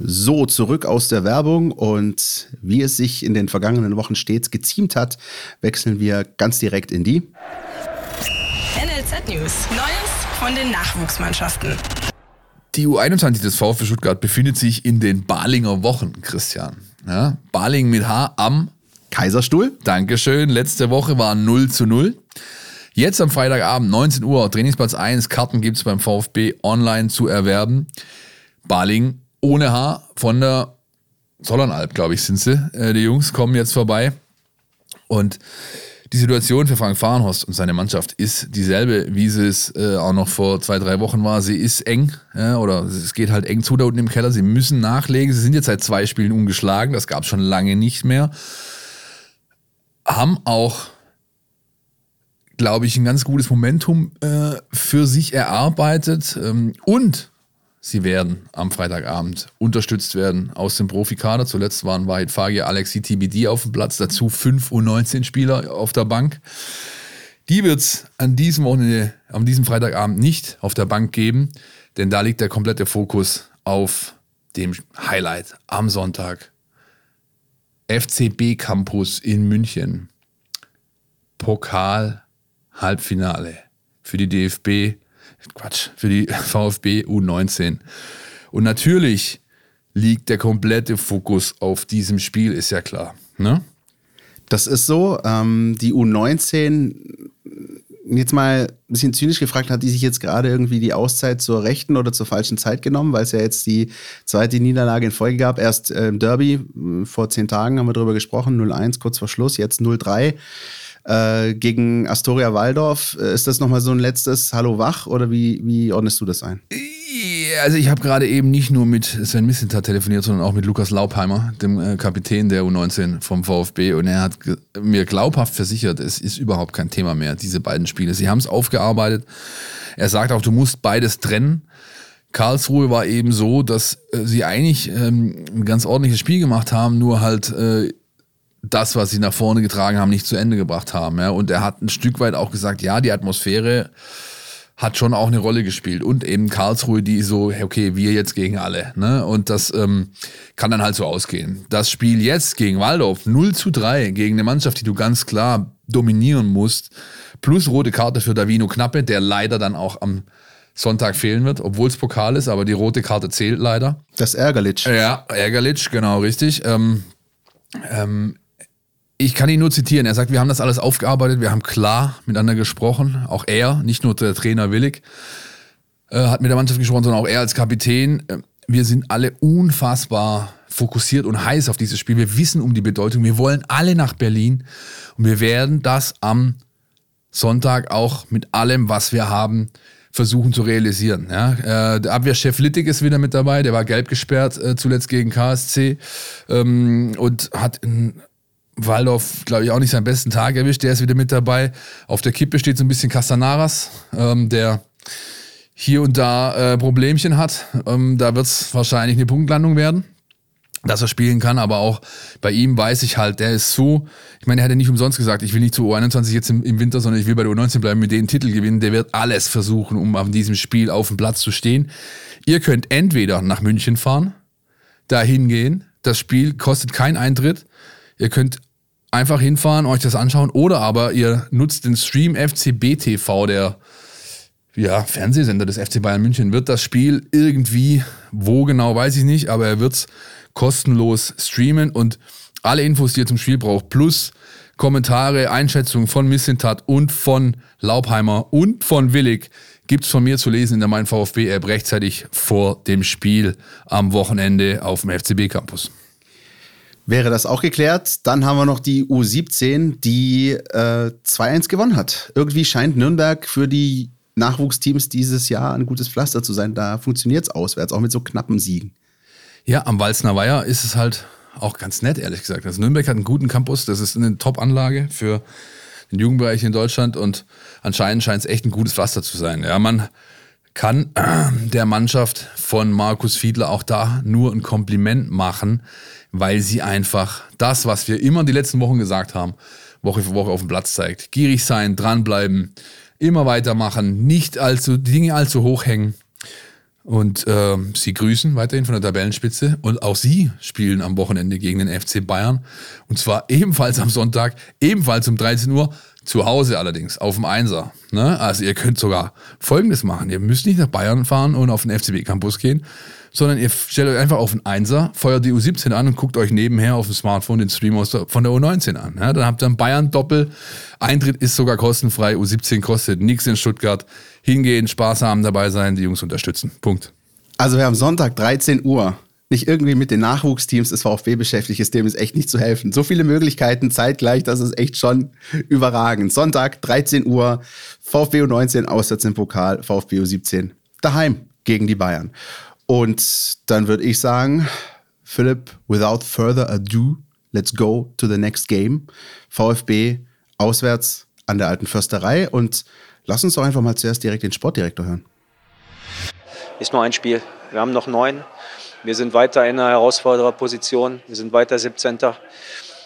So, zurück aus der Werbung und wie es sich in den vergangenen Wochen stets geziemt hat, wechseln wir ganz direkt in die NLZ News. Neues von den Nachwuchsmannschaften. Die U21 des VfB Stuttgart befindet sich in den Balinger Wochen, Christian. Ja, Baling mit H am Kaiserstuhl. Dankeschön. Letzte Woche war 0 zu 0. Jetzt am Freitagabend, 19 Uhr, Trainingsplatz 1. Karten gibt es beim VfB online zu erwerben. Baling ohne Haar von der Zollernalb, glaube ich, sind sie. Äh, die Jungs kommen jetzt vorbei. Und die Situation für Frank Fahrenhorst und seine Mannschaft ist dieselbe, wie sie es äh, auch noch vor zwei, drei Wochen war. Sie ist eng, ja, oder es geht halt eng zu da unten im Keller. Sie müssen nachlegen. Sie sind jetzt seit zwei Spielen ungeschlagen. Das gab es schon lange nicht mehr. Haben auch, glaube ich, ein ganz gutes Momentum äh, für sich erarbeitet. Ähm, und Sie werden am Freitagabend unterstützt werden aus dem Profikader. Zuletzt waren Wahid Fagi, Alexi TBD auf dem Platz, dazu 5 U19-Spieler auf der Bank. Die wird es an diesem Wochenende, an diesem Freitagabend nicht auf der Bank geben, denn da liegt der komplette Fokus auf dem Highlight am Sonntag. FCB Campus in München. Pokal Halbfinale für die DFB Quatsch, für die VfB U19. Und natürlich liegt der komplette Fokus auf diesem Spiel, ist ja klar. Ne? Das ist so. Ähm, die U19, jetzt mal ein bisschen zynisch gefragt, hat die sich jetzt gerade irgendwie die Auszeit zur rechten oder zur falschen Zeit genommen, weil es ja jetzt die zweite Niederlage in Folge gab. Erst äh, im Derby, vor zehn Tagen haben wir darüber gesprochen, 0-1 kurz vor Schluss, jetzt 0-3. Äh, gegen Astoria Waldorf. Äh, ist das nochmal so ein letztes Hallo wach oder wie, wie ordnest du das ein? Also ich habe gerade eben nicht nur mit Sven Missinter telefoniert, sondern auch mit Lukas Laupheimer, dem äh, Kapitän der U19 vom VfB. Und er hat mir glaubhaft versichert, es ist überhaupt kein Thema mehr, diese beiden Spiele. Sie haben es aufgearbeitet. Er sagt auch, du musst beides trennen. Karlsruhe war eben so, dass äh, sie eigentlich ähm, ein ganz ordentliches Spiel gemacht haben, nur halt äh, das, was sie nach vorne getragen haben, nicht zu Ende gebracht haben. Ja. Und er hat ein Stück weit auch gesagt, ja, die Atmosphäre hat schon auch eine Rolle gespielt. Und eben Karlsruhe, die so, okay, wir jetzt gegen alle. Ne? Und das ähm, kann dann halt so ausgehen. Das Spiel jetzt gegen Waldorf, 0 zu 3, gegen eine Mannschaft, die du ganz klar dominieren musst, plus rote Karte für Davino Knappe, der leider dann auch am Sonntag fehlen wird, obwohl es Pokal ist, aber die rote Karte zählt leider. Das Ärgerlich. Ja, Ärgerlich, genau, richtig. Ähm, ähm, ich kann ihn nur zitieren. Er sagt, wir haben das alles aufgearbeitet, wir haben klar miteinander gesprochen. Auch er, nicht nur der Trainer Willig, äh, hat mit der Mannschaft gesprochen, sondern auch er als Kapitän. Äh, wir sind alle unfassbar fokussiert und heiß auf dieses Spiel. Wir wissen um die Bedeutung. Wir wollen alle nach Berlin und wir werden das am Sonntag auch mit allem, was wir haben, versuchen zu realisieren. Ja, äh, der Abwehrchef Littig ist wieder mit dabei, der war gelb gesperrt äh, zuletzt gegen KSC ähm, und hat in Waldorf, glaube ich, auch nicht seinen besten Tag erwischt. Der ist wieder mit dabei. Auf der Kippe steht so ein bisschen Castanaras, ähm, der hier und da äh, Problemchen hat. Ähm, da wird es wahrscheinlich eine Punktlandung werden, dass er spielen kann. Aber auch bei ihm weiß ich halt, der ist so, ich meine, er hat ja nicht umsonst gesagt, ich will nicht zu U21 jetzt im, im Winter, sondern ich will bei der U19 bleiben, mit den Titel gewinnen. Der wird alles versuchen, um an diesem Spiel auf dem Platz zu stehen. Ihr könnt entweder nach München fahren, da hingehen. Das Spiel kostet keinen Eintritt. Ihr könnt einfach hinfahren, euch das anschauen oder aber ihr nutzt den Stream FCB TV, der ja, Fernsehsender des FC Bayern München, wird das Spiel irgendwie, wo genau, weiß ich nicht, aber er wird es kostenlos streamen und alle Infos, die ihr zum Spiel braucht, plus Kommentare, Einschätzungen von Missentat und von Laubheimer und von Willig gibt's von mir zu lesen in der Mein VfB App rechtzeitig vor dem Spiel am Wochenende auf dem FCB Campus. Wäre das auch geklärt, dann haben wir noch die U17, die äh, 2-1 gewonnen hat. Irgendwie scheint Nürnberg für die Nachwuchsteams dieses Jahr ein gutes Pflaster zu sein. Da funktioniert es auswärts, auch mit so knappen Siegen. Ja, am Walzner Weiher ist es halt auch ganz nett, ehrlich gesagt. Also Nürnberg hat einen guten Campus, das ist eine Top-Anlage für den Jugendbereich in Deutschland und anscheinend scheint es echt ein gutes Pflaster zu sein. Ja, man kann der Mannschaft von Markus Fiedler auch da nur ein Kompliment machen, weil sie einfach das, was wir immer die letzten Wochen gesagt haben, Woche für Woche auf dem Platz zeigt. Gierig sein, dranbleiben, immer weitermachen, nicht allzu, die Dinge allzu hoch hängen. Und äh, sie grüßen weiterhin von der Tabellenspitze. Und auch sie spielen am Wochenende gegen den FC Bayern. Und zwar ebenfalls am Sonntag, ebenfalls um 13 Uhr. Zu Hause allerdings, auf dem Einser. Ne? Also ihr könnt sogar Folgendes machen. Ihr müsst nicht nach Bayern fahren und auf den FCB-Campus gehen, sondern ihr stellt euch einfach auf den Einser, feuert die U17 an und guckt euch nebenher auf dem Smartphone den Stream aus der, von der U19 an. Ja? Dann habt ihr einen Bayern-Doppel. Eintritt ist sogar kostenfrei. U17 kostet nichts in Stuttgart. Hingehen, Spaß haben, dabei sein, die Jungs unterstützen. Punkt. Also wir haben Sonntag 13 Uhr nicht irgendwie mit den Nachwuchsteams des VfB beschäftigt ist, dem ist echt nicht zu helfen. So viele Möglichkeiten zeitgleich, das ist echt schon überragend. Sonntag, 13 Uhr, VfB U19 auswärts im Pokal, VfB U17 daheim gegen die Bayern. Und dann würde ich sagen, Philipp, without further ado, let's go to the next game. VfB auswärts an der alten Försterei und lass uns doch einfach mal zuerst direkt den Sportdirektor hören. Ist nur ein Spiel. Wir haben noch neun. Wir sind weiter in einer Herausfordererposition. Wir sind weiter 17.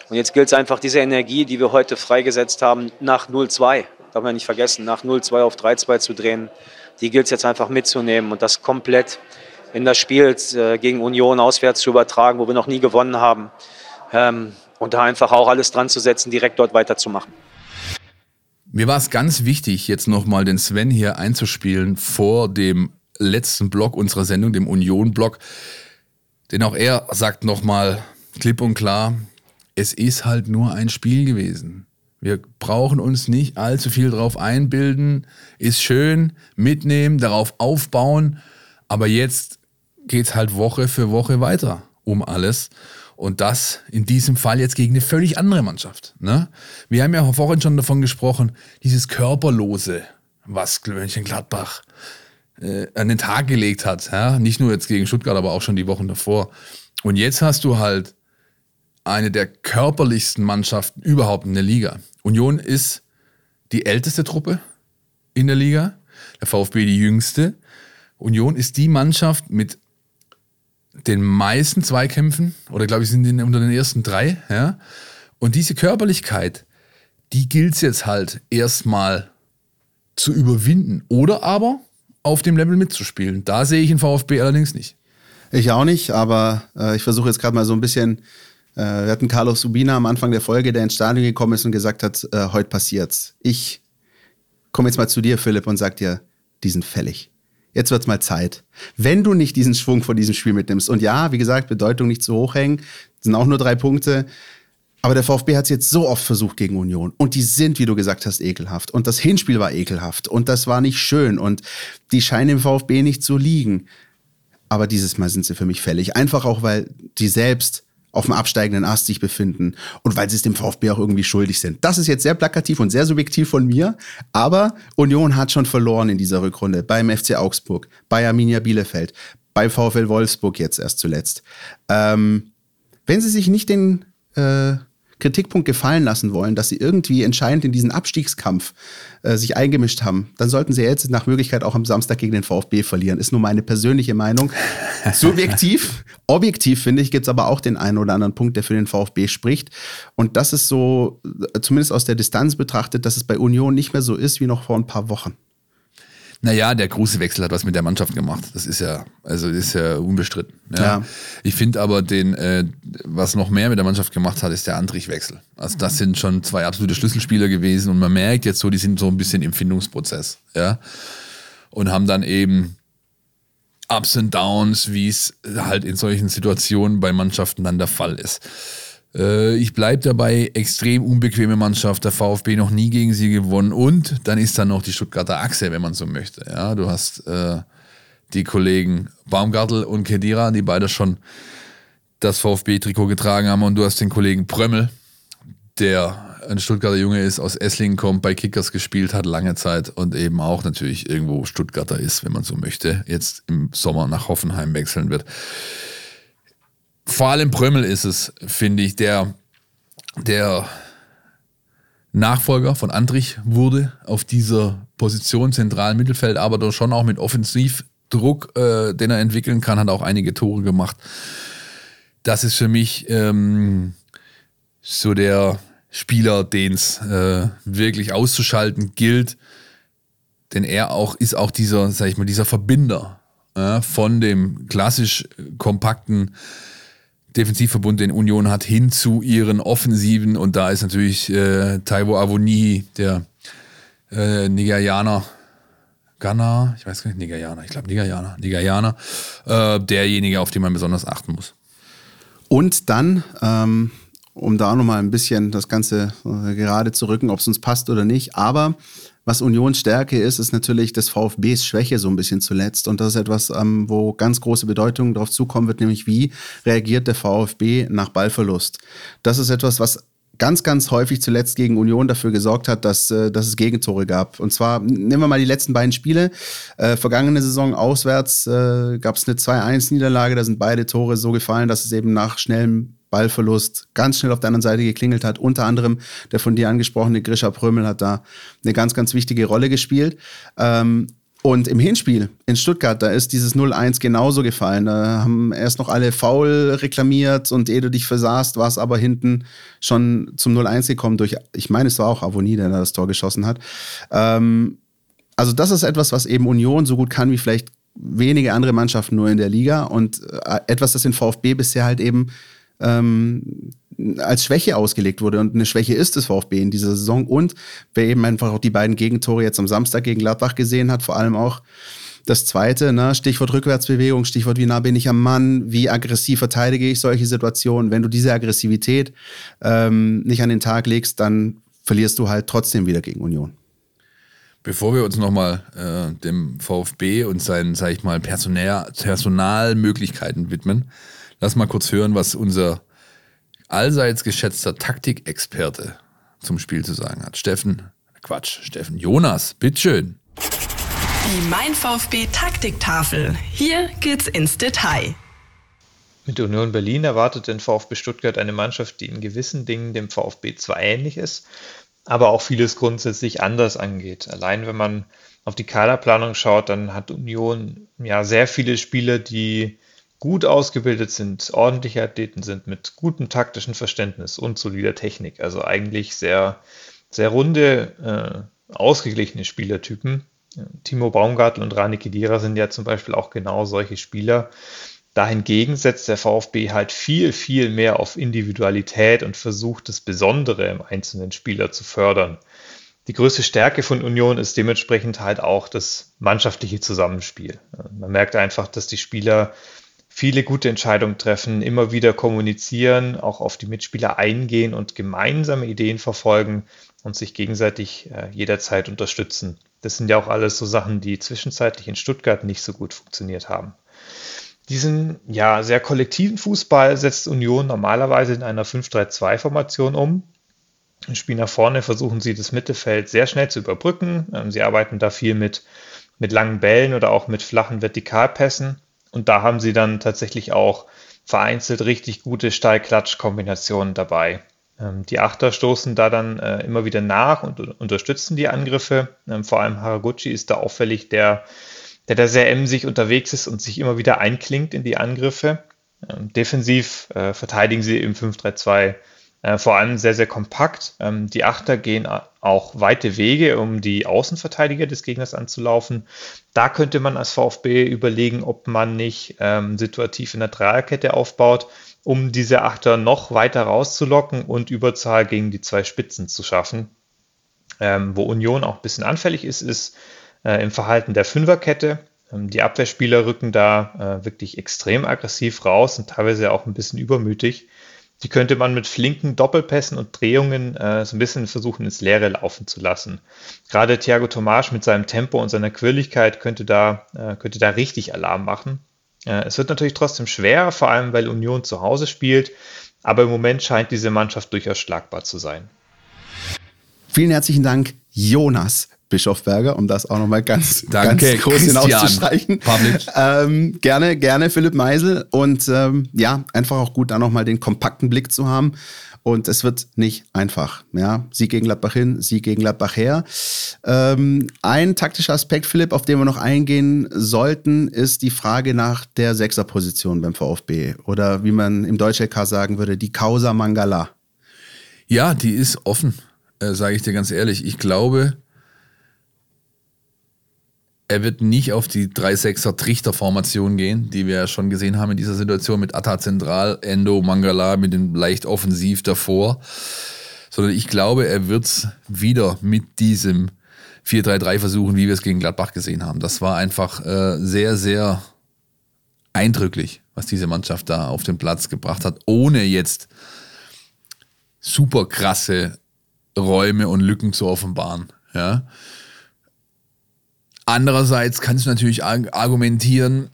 Und jetzt gilt es einfach, diese Energie, die wir heute freigesetzt haben, nach 0-2, darf man nicht vergessen, nach 0-2 auf 3-2 zu drehen, die gilt es jetzt einfach mitzunehmen und das komplett in das Spiel äh, gegen Union auswärts zu übertragen, wo wir noch nie gewonnen haben. Ähm, und da einfach auch alles dran zu setzen, direkt dort weiterzumachen. Mir war es ganz wichtig, jetzt nochmal den Sven hier einzuspielen vor dem letzten Block unserer Sendung, dem Union-Block. Denn auch er sagt nochmal klipp und klar, es ist halt nur ein Spiel gewesen. Wir brauchen uns nicht allzu viel drauf einbilden. Ist schön, mitnehmen, darauf aufbauen. Aber jetzt geht es halt Woche für Woche weiter um alles. Und das in diesem Fall jetzt gegen eine völlig andere Mannschaft. Ne? Wir haben ja vorhin schon davon gesprochen, dieses Körperlose, was Mönchengladbach äh, an den Tag gelegt hat. Ja? Nicht nur jetzt gegen Stuttgart, aber auch schon die Wochen davor. Und jetzt hast du halt eine der körperlichsten Mannschaften überhaupt in der Liga. Union ist die älteste Truppe in der Liga, der VfB die jüngste. Union ist die Mannschaft mit den meisten Zweikämpfen, oder glaube ich, sind die unter den ersten drei. Ja? Und diese Körperlichkeit, die gilt es jetzt halt erstmal zu überwinden. Oder aber auf dem Level mitzuspielen. Da sehe ich den VfB allerdings nicht. Ich auch nicht, aber äh, ich versuche jetzt gerade mal so ein bisschen. Äh, wir hatten Carlos Subina am Anfang der Folge, der ins Stadion gekommen ist und gesagt hat, äh, heute passiert's. Ich komme jetzt mal zu dir, Philipp, und sag dir, die sind fällig. Jetzt wird's mal Zeit. Wenn du nicht diesen Schwung von diesem Spiel mitnimmst, und ja, wie gesagt, Bedeutung nicht zu hoch hängen, sind auch nur drei Punkte, aber der VfB hat es jetzt so oft versucht gegen Union. Und die sind, wie du gesagt hast, ekelhaft. Und das Hinspiel war ekelhaft. Und das war nicht schön. Und die scheinen im VfB nicht zu liegen. Aber dieses Mal sind sie für mich fällig. Einfach auch, weil die selbst auf dem absteigenden Ast sich befinden und weil sie es dem VfB auch irgendwie schuldig sind. Das ist jetzt sehr plakativ und sehr subjektiv von mir, aber Union hat schon verloren in dieser Rückrunde beim FC Augsburg, bei Arminia Bielefeld, bei VfL Wolfsburg jetzt erst zuletzt. Ähm, wenn sie sich nicht den äh, Kritikpunkt gefallen lassen wollen, dass sie irgendwie entscheidend in diesen Abstiegskampf äh, sich eingemischt haben, dann sollten sie jetzt nach Möglichkeit auch am Samstag gegen den VfB verlieren. Ist nur meine persönliche Meinung. Subjektiv, objektiv finde ich, gibt es aber auch den einen oder anderen Punkt, der für den VfB spricht. Und das ist so, äh, zumindest aus der Distanz betrachtet, dass es bei Union nicht mehr so ist wie noch vor ein paar Wochen. Naja, der große Wechsel hat was mit der Mannschaft gemacht. Das ist ja, also ist ja unbestritten. Ja. ja. Ich finde aber den, äh, was noch mehr mit der Mannschaft gemacht hat, ist der Antrich-Wechsel. Also das sind schon zwei absolute Schlüsselspieler gewesen und man merkt jetzt so, die sind so ein bisschen im Findungsprozess, ja. Und haben dann eben Ups und Downs, wie es halt in solchen Situationen bei Mannschaften dann der Fall ist. Äh, ich bleibe dabei, extrem unbequeme Mannschaft, der VfB noch nie gegen sie gewonnen und dann ist da noch die Stuttgarter Achse, wenn man so möchte. Ja, du hast äh, die Kollegen Baumgartel und Kedira, die beide schon das VfB-Trikot getragen haben und du hast den Kollegen Prömmel, der ein Stuttgarter Junge ist, aus Esslingen kommt, bei Kickers gespielt hat lange Zeit und eben auch natürlich irgendwo Stuttgarter ist, wenn man so möchte, jetzt im Sommer nach Hoffenheim wechseln wird. Vor allem Prömmel ist es, finde ich, der, der Nachfolger von Andrich wurde auf dieser Position zentralen Mittelfeld, aber doch schon auch mit Offensivdruck, äh, den er entwickeln kann, hat auch einige Tore gemacht. Das ist für mich ähm, so der Spieler, den es äh, wirklich auszuschalten gilt. Denn er auch ist auch dieser, sag ich mal, dieser Verbinder äh, von dem klassisch kompakten Defensivverbund, den Union hat, hin zu ihren Offensiven. Und da ist natürlich äh, Taiwo Avoni, der äh, Nigerianer, Ghana, ich weiß gar nicht, Nigerianer, ich glaube Nigerianer, Nigerianer, äh, derjenige, auf den man besonders achten muss. Und dann, ähm, um da nochmal ein bisschen das Ganze äh, gerade zu rücken, ob es uns passt oder nicht, aber was Unions Stärke ist, ist natürlich des VfBs Schwäche so ein bisschen zuletzt. Und das ist etwas, ähm, wo ganz große Bedeutung darauf zukommen wird, nämlich wie reagiert der VfB nach Ballverlust. Das ist etwas, was ganz, ganz häufig zuletzt gegen Union dafür gesorgt hat, dass, äh, dass es Gegentore gab. Und zwar, nehmen wir mal die letzten beiden Spiele. Äh, vergangene Saison auswärts äh, gab es eine 2-1-Niederlage, da sind beide Tore so gefallen, dass es eben nach schnellem Ballverlust ganz schnell auf der anderen Seite geklingelt hat. Unter anderem der von dir angesprochene Grisha Prömel hat da eine ganz, ganz wichtige Rolle gespielt. Ähm, und im Hinspiel in Stuttgart, da ist dieses 0-1 genauso gefallen. Da haben erst noch alle faul reklamiert und ehe du dich versahst, war es aber hinten schon zum 0-1 gekommen durch, ich meine, es war auch Avoni, der da das Tor geschossen hat. Ähm, also das ist etwas, was eben Union so gut kann wie vielleicht wenige andere Mannschaften nur in der Liga und äh, etwas, das den VfB bisher halt eben ähm, als Schwäche ausgelegt wurde. Und eine Schwäche ist es VfB in dieser Saison. Und wer eben einfach auch die beiden Gegentore jetzt am Samstag gegen Gladbach gesehen hat, vor allem auch das zweite, ne, Stichwort Rückwärtsbewegung, Stichwort wie nah bin ich am Mann, wie aggressiv verteidige ich solche Situationen. Wenn du diese Aggressivität ähm, nicht an den Tag legst, dann verlierst du halt trotzdem wieder gegen Union. Bevor wir uns nochmal äh, dem VfB und seinen, sag ich mal, Personal, Personalmöglichkeiten widmen, Lass mal kurz hören, was unser allseits geschätzter Taktikexperte zum Spiel zu sagen hat. Steffen, Quatsch, Steffen, Jonas, bitteschön. Die Mein VfB Taktiktafel. Hier geht's ins Detail. Mit Union Berlin erwartet den VfB Stuttgart eine Mannschaft, die in gewissen Dingen dem VfB zwar ähnlich ist, aber auch vieles grundsätzlich anders angeht. Allein wenn man auf die Kaderplanung schaut, dann hat Union ja sehr viele Spieler, die gut ausgebildet sind, ordentliche Athleten sind mit gutem taktischen Verständnis und solider Technik. Also eigentlich sehr, sehr runde, äh, ausgeglichene Spielertypen. Timo Baumgartel und Rani Kedira sind ja zum Beispiel auch genau solche Spieler. Dahingegen setzt der VfB halt viel, viel mehr auf Individualität und versucht, das Besondere im einzelnen Spieler zu fördern. Die größte Stärke von Union ist dementsprechend halt auch das mannschaftliche Zusammenspiel. Man merkt einfach, dass die Spieler viele gute Entscheidungen treffen, immer wieder kommunizieren, auch auf die Mitspieler eingehen und gemeinsame Ideen verfolgen und sich gegenseitig äh, jederzeit unterstützen. Das sind ja auch alles so Sachen, die zwischenzeitlich in Stuttgart nicht so gut funktioniert haben. Diesen ja sehr kollektiven Fußball setzt Union normalerweise in einer 5-3-2-Formation um. Im Spiel nach vorne versuchen sie das Mittelfeld sehr schnell zu überbrücken. Ähm, sie arbeiten da viel mit, mit langen Bällen oder auch mit flachen Vertikalpässen und da haben sie dann tatsächlich auch vereinzelt richtig gute Steilklatsch-Kombinationen dabei. Ähm, die Achter stoßen da dann äh, immer wieder nach und unterstützen die Angriffe. Ähm, vor allem Haraguchi ist da auffällig, der, der da sehr emsig unterwegs ist und sich immer wieder einklingt in die Angriffe. Ähm, defensiv äh, verteidigen sie im 5-3-2 äh, vor allem sehr, sehr kompakt. Ähm, die Achter gehen auch weite Wege, um die Außenverteidiger des Gegners anzulaufen. Da könnte man als VfB überlegen, ob man nicht ähm, situativ in der Dreierkette aufbaut, um diese Achter noch weiter rauszulocken und Überzahl gegen die zwei Spitzen zu schaffen. Ähm, wo Union auch ein bisschen anfällig ist, ist äh, im Verhalten der Fünferkette. Ähm, die Abwehrspieler rücken da äh, wirklich extrem aggressiv raus und teilweise auch ein bisschen übermütig. Die könnte man mit flinken Doppelpässen und Drehungen äh, so ein bisschen versuchen, ins Leere laufen zu lassen. Gerade Thiago Tomasch mit seinem Tempo und seiner Quirligkeit könnte da, äh, könnte da richtig Alarm machen. Äh, es wird natürlich trotzdem schwer, vor allem weil Union zu Hause spielt, aber im Moment scheint diese Mannschaft durchaus schlagbar zu sein. Vielen herzlichen Dank, Jonas Bischofberger, um das auch nochmal ganz, Danke, ganz groß hinauszustreichen. Ähm, gerne, gerne Philipp Meisel und ähm, ja, einfach auch gut, da nochmal den kompakten Blick zu haben. Und es wird nicht einfach. Ja, Sieg gegen Gladbach hin, Sieg gegen Gladbach her. Ähm, ein taktischer Aspekt, Philipp, auf den wir noch eingehen sollten, ist die Frage nach der Sechserposition beim VfB. Oder wie man im Deutsch-LK sagen würde, die Causa Mangala. Ja, die ist offen, äh, sage ich dir ganz ehrlich. Ich glaube, er wird nicht auf die 3-6er Trichterformation gehen, die wir ja schon gesehen haben in dieser Situation mit Atta Zentral, Endo, Mangala mit dem leicht offensiv davor. Sondern ich glaube, er wird es wieder mit diesem 4-3-3 versuchen, wie wir es gegen Gladbach gesehen haben. Das war einfach äh, sehr, sehr eindrücklich, was diese Mannschaft da auf den Platz gebracht hat, ohne jetzt super krasse Räume und Lücken zu offenbaren. Ja. Andererseits kannst du natürlich argumentieren,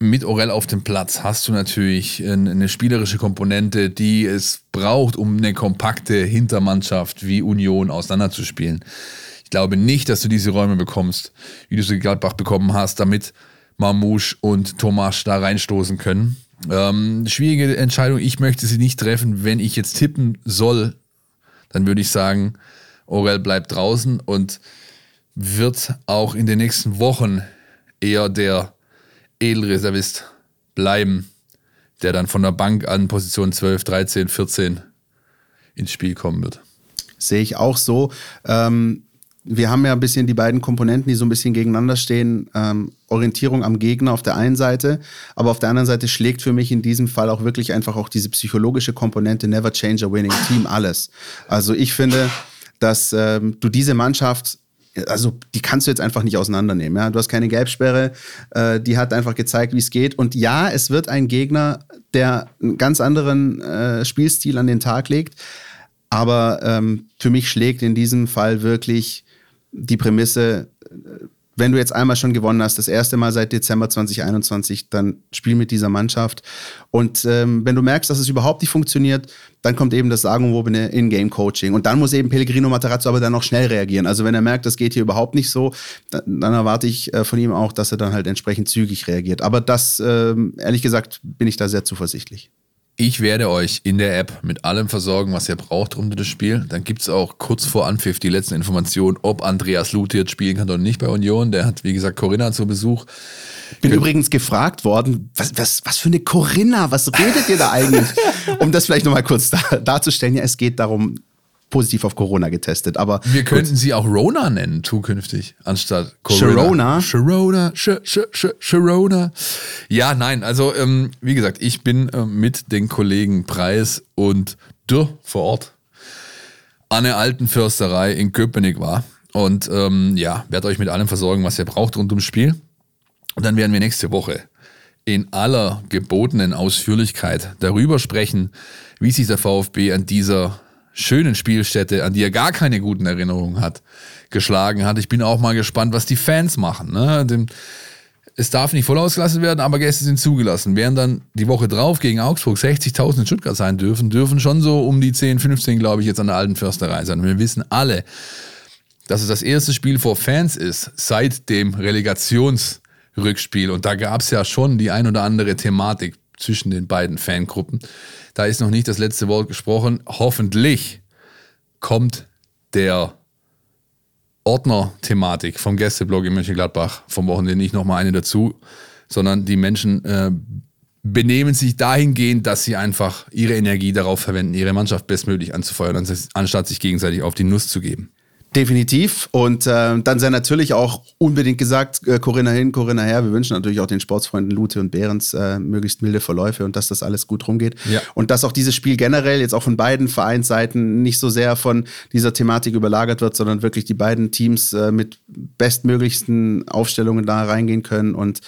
mit Orell auf dem Platz hast du natürlich eine spielerische Komponente, die es braucht, um eine kompakte Hintermannschaft wie Union auseinanderzuspielen. Ich glaube nicht, dass du diese Räume bekommst, wie du sie Gladbach bekommen hast, damit Mamouche und Tomasch da reinstoßen können. Ähm, schwierige Entscheidung. Ich möchte sie nicht treffen. Wenn ich jetzt tippen soll, dann würde ich sagen, Orell bleibt draußen und wird auch in den nächsten Wochen eher der Edelreservist bleiben, der dann von der Bank an Position 12, 13, 14 ins Spiel kommen wird. Sehe ich auch so. Ähm, wir haben ja ein bisschen die beiden Komponenten, die so ein bisschen gegeneinander stehen. Ähm, Orientierung am Gegner auf der einen Seite, aber auf der anderen Seite schlägt für mich in diesem Fall auch wirklich einfach auch diese psychologische Komponente Never Change a Winning Team alles. Also ich finde, dass ähm, du diese Mannschaft also die kannst du jetzt einfach nicht auseinandernehmen. Ja? Du hast keine Gelbsperre, äh, die hat einfach gezeigt, wie es geht. Und ja, es wird ein Gegner, der einen ganz anderen äh, Spielstil an den Tag legt. Aber ähm, für mich schlägt in diesem Fall wirklich die Prämisse, äh, wenn du jetzt einmal schon gewonnen hast, das erste Mal seit Dezember 2021, dann spiel mit dieser Mannschaft. Und ähm, wenn du merkst, dass es überhaupt nicht funktioniert, dann kommt eben das sagenwobene In-Game-Coaching. Und dann muss eben Pellegrino Matarazzo aber dann noch schnell reagieren. Also wenn er merkt, das geht hier überhaupt nicht so, dann, dann erwarte ich äh, von ihm auch, dass er dann halt entsprechend zügig reagiert. Aber das, äh, ehrlich gesagt, bin ich da sehr zuversichtlich. Ich werde euch in der App mit allem versorgen, was ihr braucht rund um das Spiel. Dann gibt es auch kurz vor Anpfiff die letzten Informationen, ob Andreas Lute jetzt spielen kann oder nicht bei Union. Der hat, wie gesagt, Corinna zu Besuch. Bin Kön übrigens gefragt worden, was, was, was für eine Corinna, was redet ihr da eigentlich? um das vielleicht nochmal kurz dar darzustellen. Ja, es geht darum, positiv auf Corona getestet. Aber wir könnten gut. sie auch Rona nennen zukünftig, anstatt Corona. Sharona. Sharona. Ja, nein, also ähm, wie gesagt, ich bin äh, mit den Kollegen Preis und Dürr vor Ort an der alten Försterei in Köpenick war. Und ähm, ja, werde euch mit allem versorgen, was ihr braucht rund ums Spiel. Und dann werden wir nächste Woche in aller gebotenen Ausführlichkeit darüber sprechen, wie sich der VfB an dieser schönen Spielstätte, an die er gar keine guten Erinnerungen hat, geschlagen hat. Ich bin auch mal gespannt, was die Fans machen. Ne? es darf nicht voll ausgelassen werden, aber Gäste sind zugelassen. Während dann die Woche drauf gegen Augsburg 60.000 in Stuttgart sein dürfen, dürfen schon so um die 10, 15, glaube ich, jetzt an der alten Försterei sein. Und wir wissen alle, dass es das erste Spiel vor Fans ist seit dem Relegationsrückspiel. Und da gab es ja schon die ein oder andere Thematik zwischen den beiden Fangruppen. Da ist noch nicht das letzte Wort gesprochen. Hoffentlich kommt der Ordner-Thematik vom Gästeblog in Mönchengladbach vom Wochenende nicht nochmal eine dazu, sondern die Menschen äh, benehmen sich dahingehend, dass sie einfach ihre Energie darauf verwenden, ihre Mannschaft bestmöglich anzufeuern, anstatt sich gegenseitig auf die Nuss zu geben. Definitiv. Und äh, dann sei natürlich auch unbedingt gesagt, äh, Corinna hin, Corinna her. Wir wünschen natürlich auch den Sportsfreunden Lute und Behrens äh, möglichst milde Verläufe und dass das alles gut rumgeht. Ja. Und dass auch dieses Spiel generell jetzt auch von beiden Vereinsseiten nicht so sehr von dieser Thematik überlagert wird, sondern wirklich die beiden Teams äh, mit bestmöglichsten Aufstellungen da reingehen können und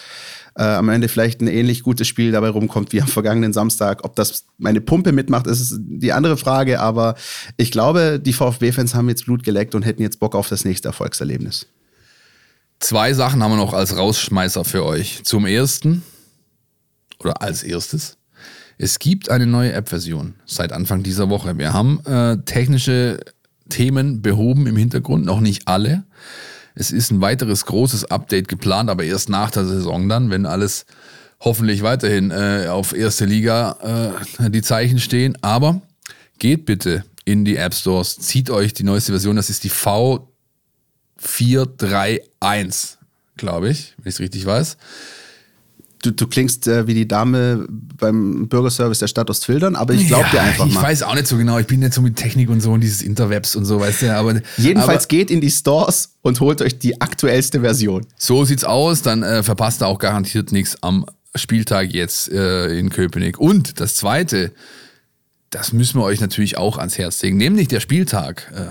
äh, am Ende vielleicht ein ähnlich gutes Spiel dabei rumkommt wie am vergangenen Samstag. Ob das meine Pumpe mitmacht, ist die andere Frage, aber ich glaube, die VfB-Fans haben jetzt Blut geleckt und hätten jetzt Bock auf das nächste Erfolgserlebnis. Zwei Sachen haben wir noch als Rausschmeißer für euch. Zum ersten, oder als erstes, es gibt eine neue App-Version seit Anfang dieser Woche. Wir haben äh, technische Themen behoben im Hintergrund, noch nicht alle. Es ist ein weiteres großes Update geplant, aber erst nach der Saison dann, wenn alles hoffentlich weiterhin äh, auf erste Liga äh, die Zeichen stehen. Aber geht bitte in die App Stores, zieht euch die neueste Version, das ist die V431, glaube ich, wenn ich es richtig weiß. Du, du klingst äh, wie die Dame beim Bürgerservice der Stadt Ostfildern, aber ich glaube ja, dir einfach ich mal. Ich weiß auch nicht so genau, ich bin nicht so mit Technik und so und dieses Interwebs und so, weißt du, aber. Jedenfalls aber, geht in die Stores und holt euch die aktuellste Version. So sieht's aus, dann äh, verpasst ihr auch garantiert nichts am Spieltag jetzt äh, in Köpenick. Und das zweite, das müssen wir euch natürlich auch ans Herz legen, nämlich der Spieltag äh,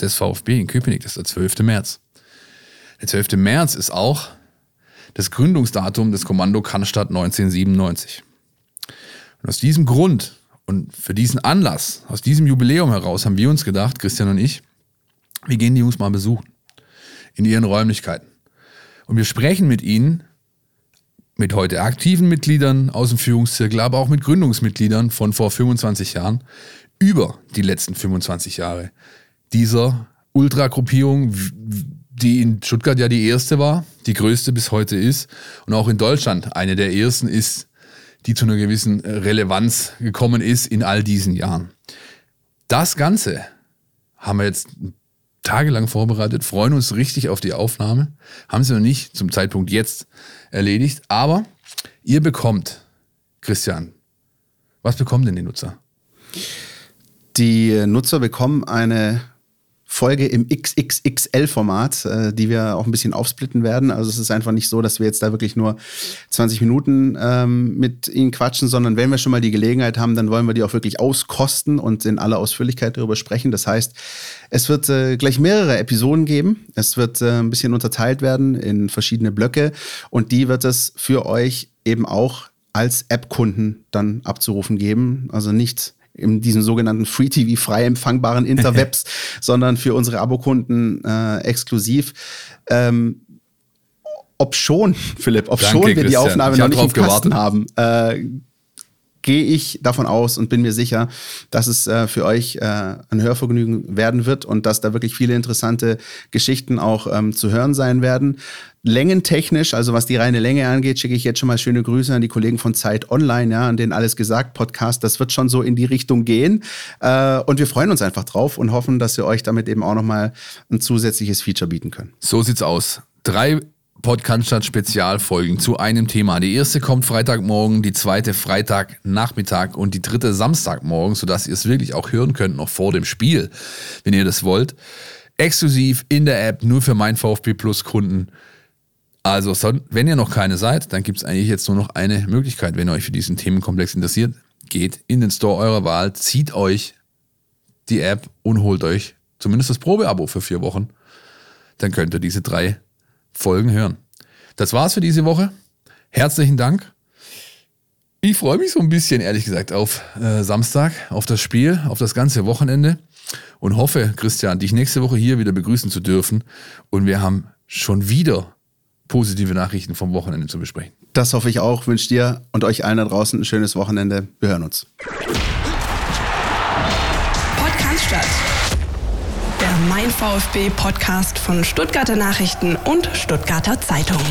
des VfB in Köpenick, das ist der 12. März. Der 12. März ist auch das Gründungsdatum des Kommando Cannstatt 1997. Und aus diesem Grund und für diesen Anlass, aus diesem Jubiläum heraus, haben wir uns gedacht, Christian und ich, wir gehen die Jungs mal besuchen. In ihren Räumlichkeiten. Und wir sprechen mit ihnen, mit heute aktiven Mitgliedern aus dem Führungszirkel, aber auch mit Gründungsmitgliedern von vor 25 Jahren, über die letzten 25 Jahre dieser Ultragruppierung, die in Stuttgart ja die erste war, die größte bis heute ist und auch in Deutschland eine der ersten ist, die zu einer gewissen Relevanz gekommen ist in all diesen Jahren. Das Ganze haben wir jetzt tagelang vorbereitet, freuen uns richtig auf die Aufnahme, haben sie noch nicht zum Zeitpunkt jetzt erledigt, aber ihr bekommt, Christian, was bekommen denn die Nutzer? Die Nutzer bekommen eine Folge im XXXL-Format, äh, die wir auch ein bisschen aufsplitten werden. Also es ist einfach nicht so, dass wir jetzt da wirklich nur 20 Minuten ähm, mit Ihnen quatschen, sondern wenn wir schon mal die Gelegenheit haben, dann wollen wir die auch wirklich auskosten und in aller Ausführlichkeit darüber sprechen. Das heißt, es wird äh, gleich mehrere Episoden geben. Es wird äh, ein bisschen unterteilt werden in verschiedene Blöcke und die wird es für euch eben auch als App-Kunden dann abzurufen geben. Also nicht in diesem sogenannten Free TV frei empfangbaren Interwebs, sondern für unsere Abokunden äh, exklusiv. Ähm, ob schon, Philipp, ob Danke, schon wir Christian. die Aufnahme noch nicht im Kasten gewartet. haben, äh, gehe ich davon aus und bin mir sicher, dass es äh, für euch äh, ein Hörvergnügen werden wird und dass da wirklich viele interessante Geschichten auch ähm, zu hören sein werden. Längentechnisch, also was die reine Länge angeht, schicke ich jetzt schon mal schöne Grüße an die Kollegen von Zeit Online, ja, an den Alles gesagt Podcast. Das wird schon so in die Richtung gehen. Äh, und wir freuen uns einfach drauf und hoffen, dass wir euch damit eben auch nochmal ein zusätzliches Feature bieten können. So sieht's aus. Drei Podcast Spezialfolgen zu einem Thema. Die erste kommt Freitagmorgen, die zweite Freitagnachmittag und die dritte Samstagmorgen, sodass ihr es wirklich auch hören könnt noch vor dem Spiel, wenn ihr das wollt. Exklusiv in der App, nur für mein VfB Plus Kunden. Also, wenn ihr noch keine seid, dann gibt es eigentlich jetzt nur noch eine Möglichkeit, wenn ihr euch für diesen Themenkomplex interessiert. Geht in den Store eurer Wahl, zieht euch die App und holt euch zumindest das Probeabo für vier Wochen. Dann könnt ihr diese drei Folgen hören. Das war's für diese Woche. Herzlichen Dank. Ich freue mich so ein bisschen, ehrlich gesagt, auf äh, Samstag, auf das Spiel, auf das ganze Wochenende und hoffe, Christian, dich nächste Woche hier wieder begrüßen zu dürfen. Und wir haben schon wieder positive Nachrichten vom Wochenende zu besprechen. Das hoffe ich auch. Wünsche dir und euch allen da draußen ein schönes Wochenende. Wir hören uns. Podcast statt. Der Mein VfB Podcast von Stuttgarter Nachrichten und Stuttgarter Zeitung.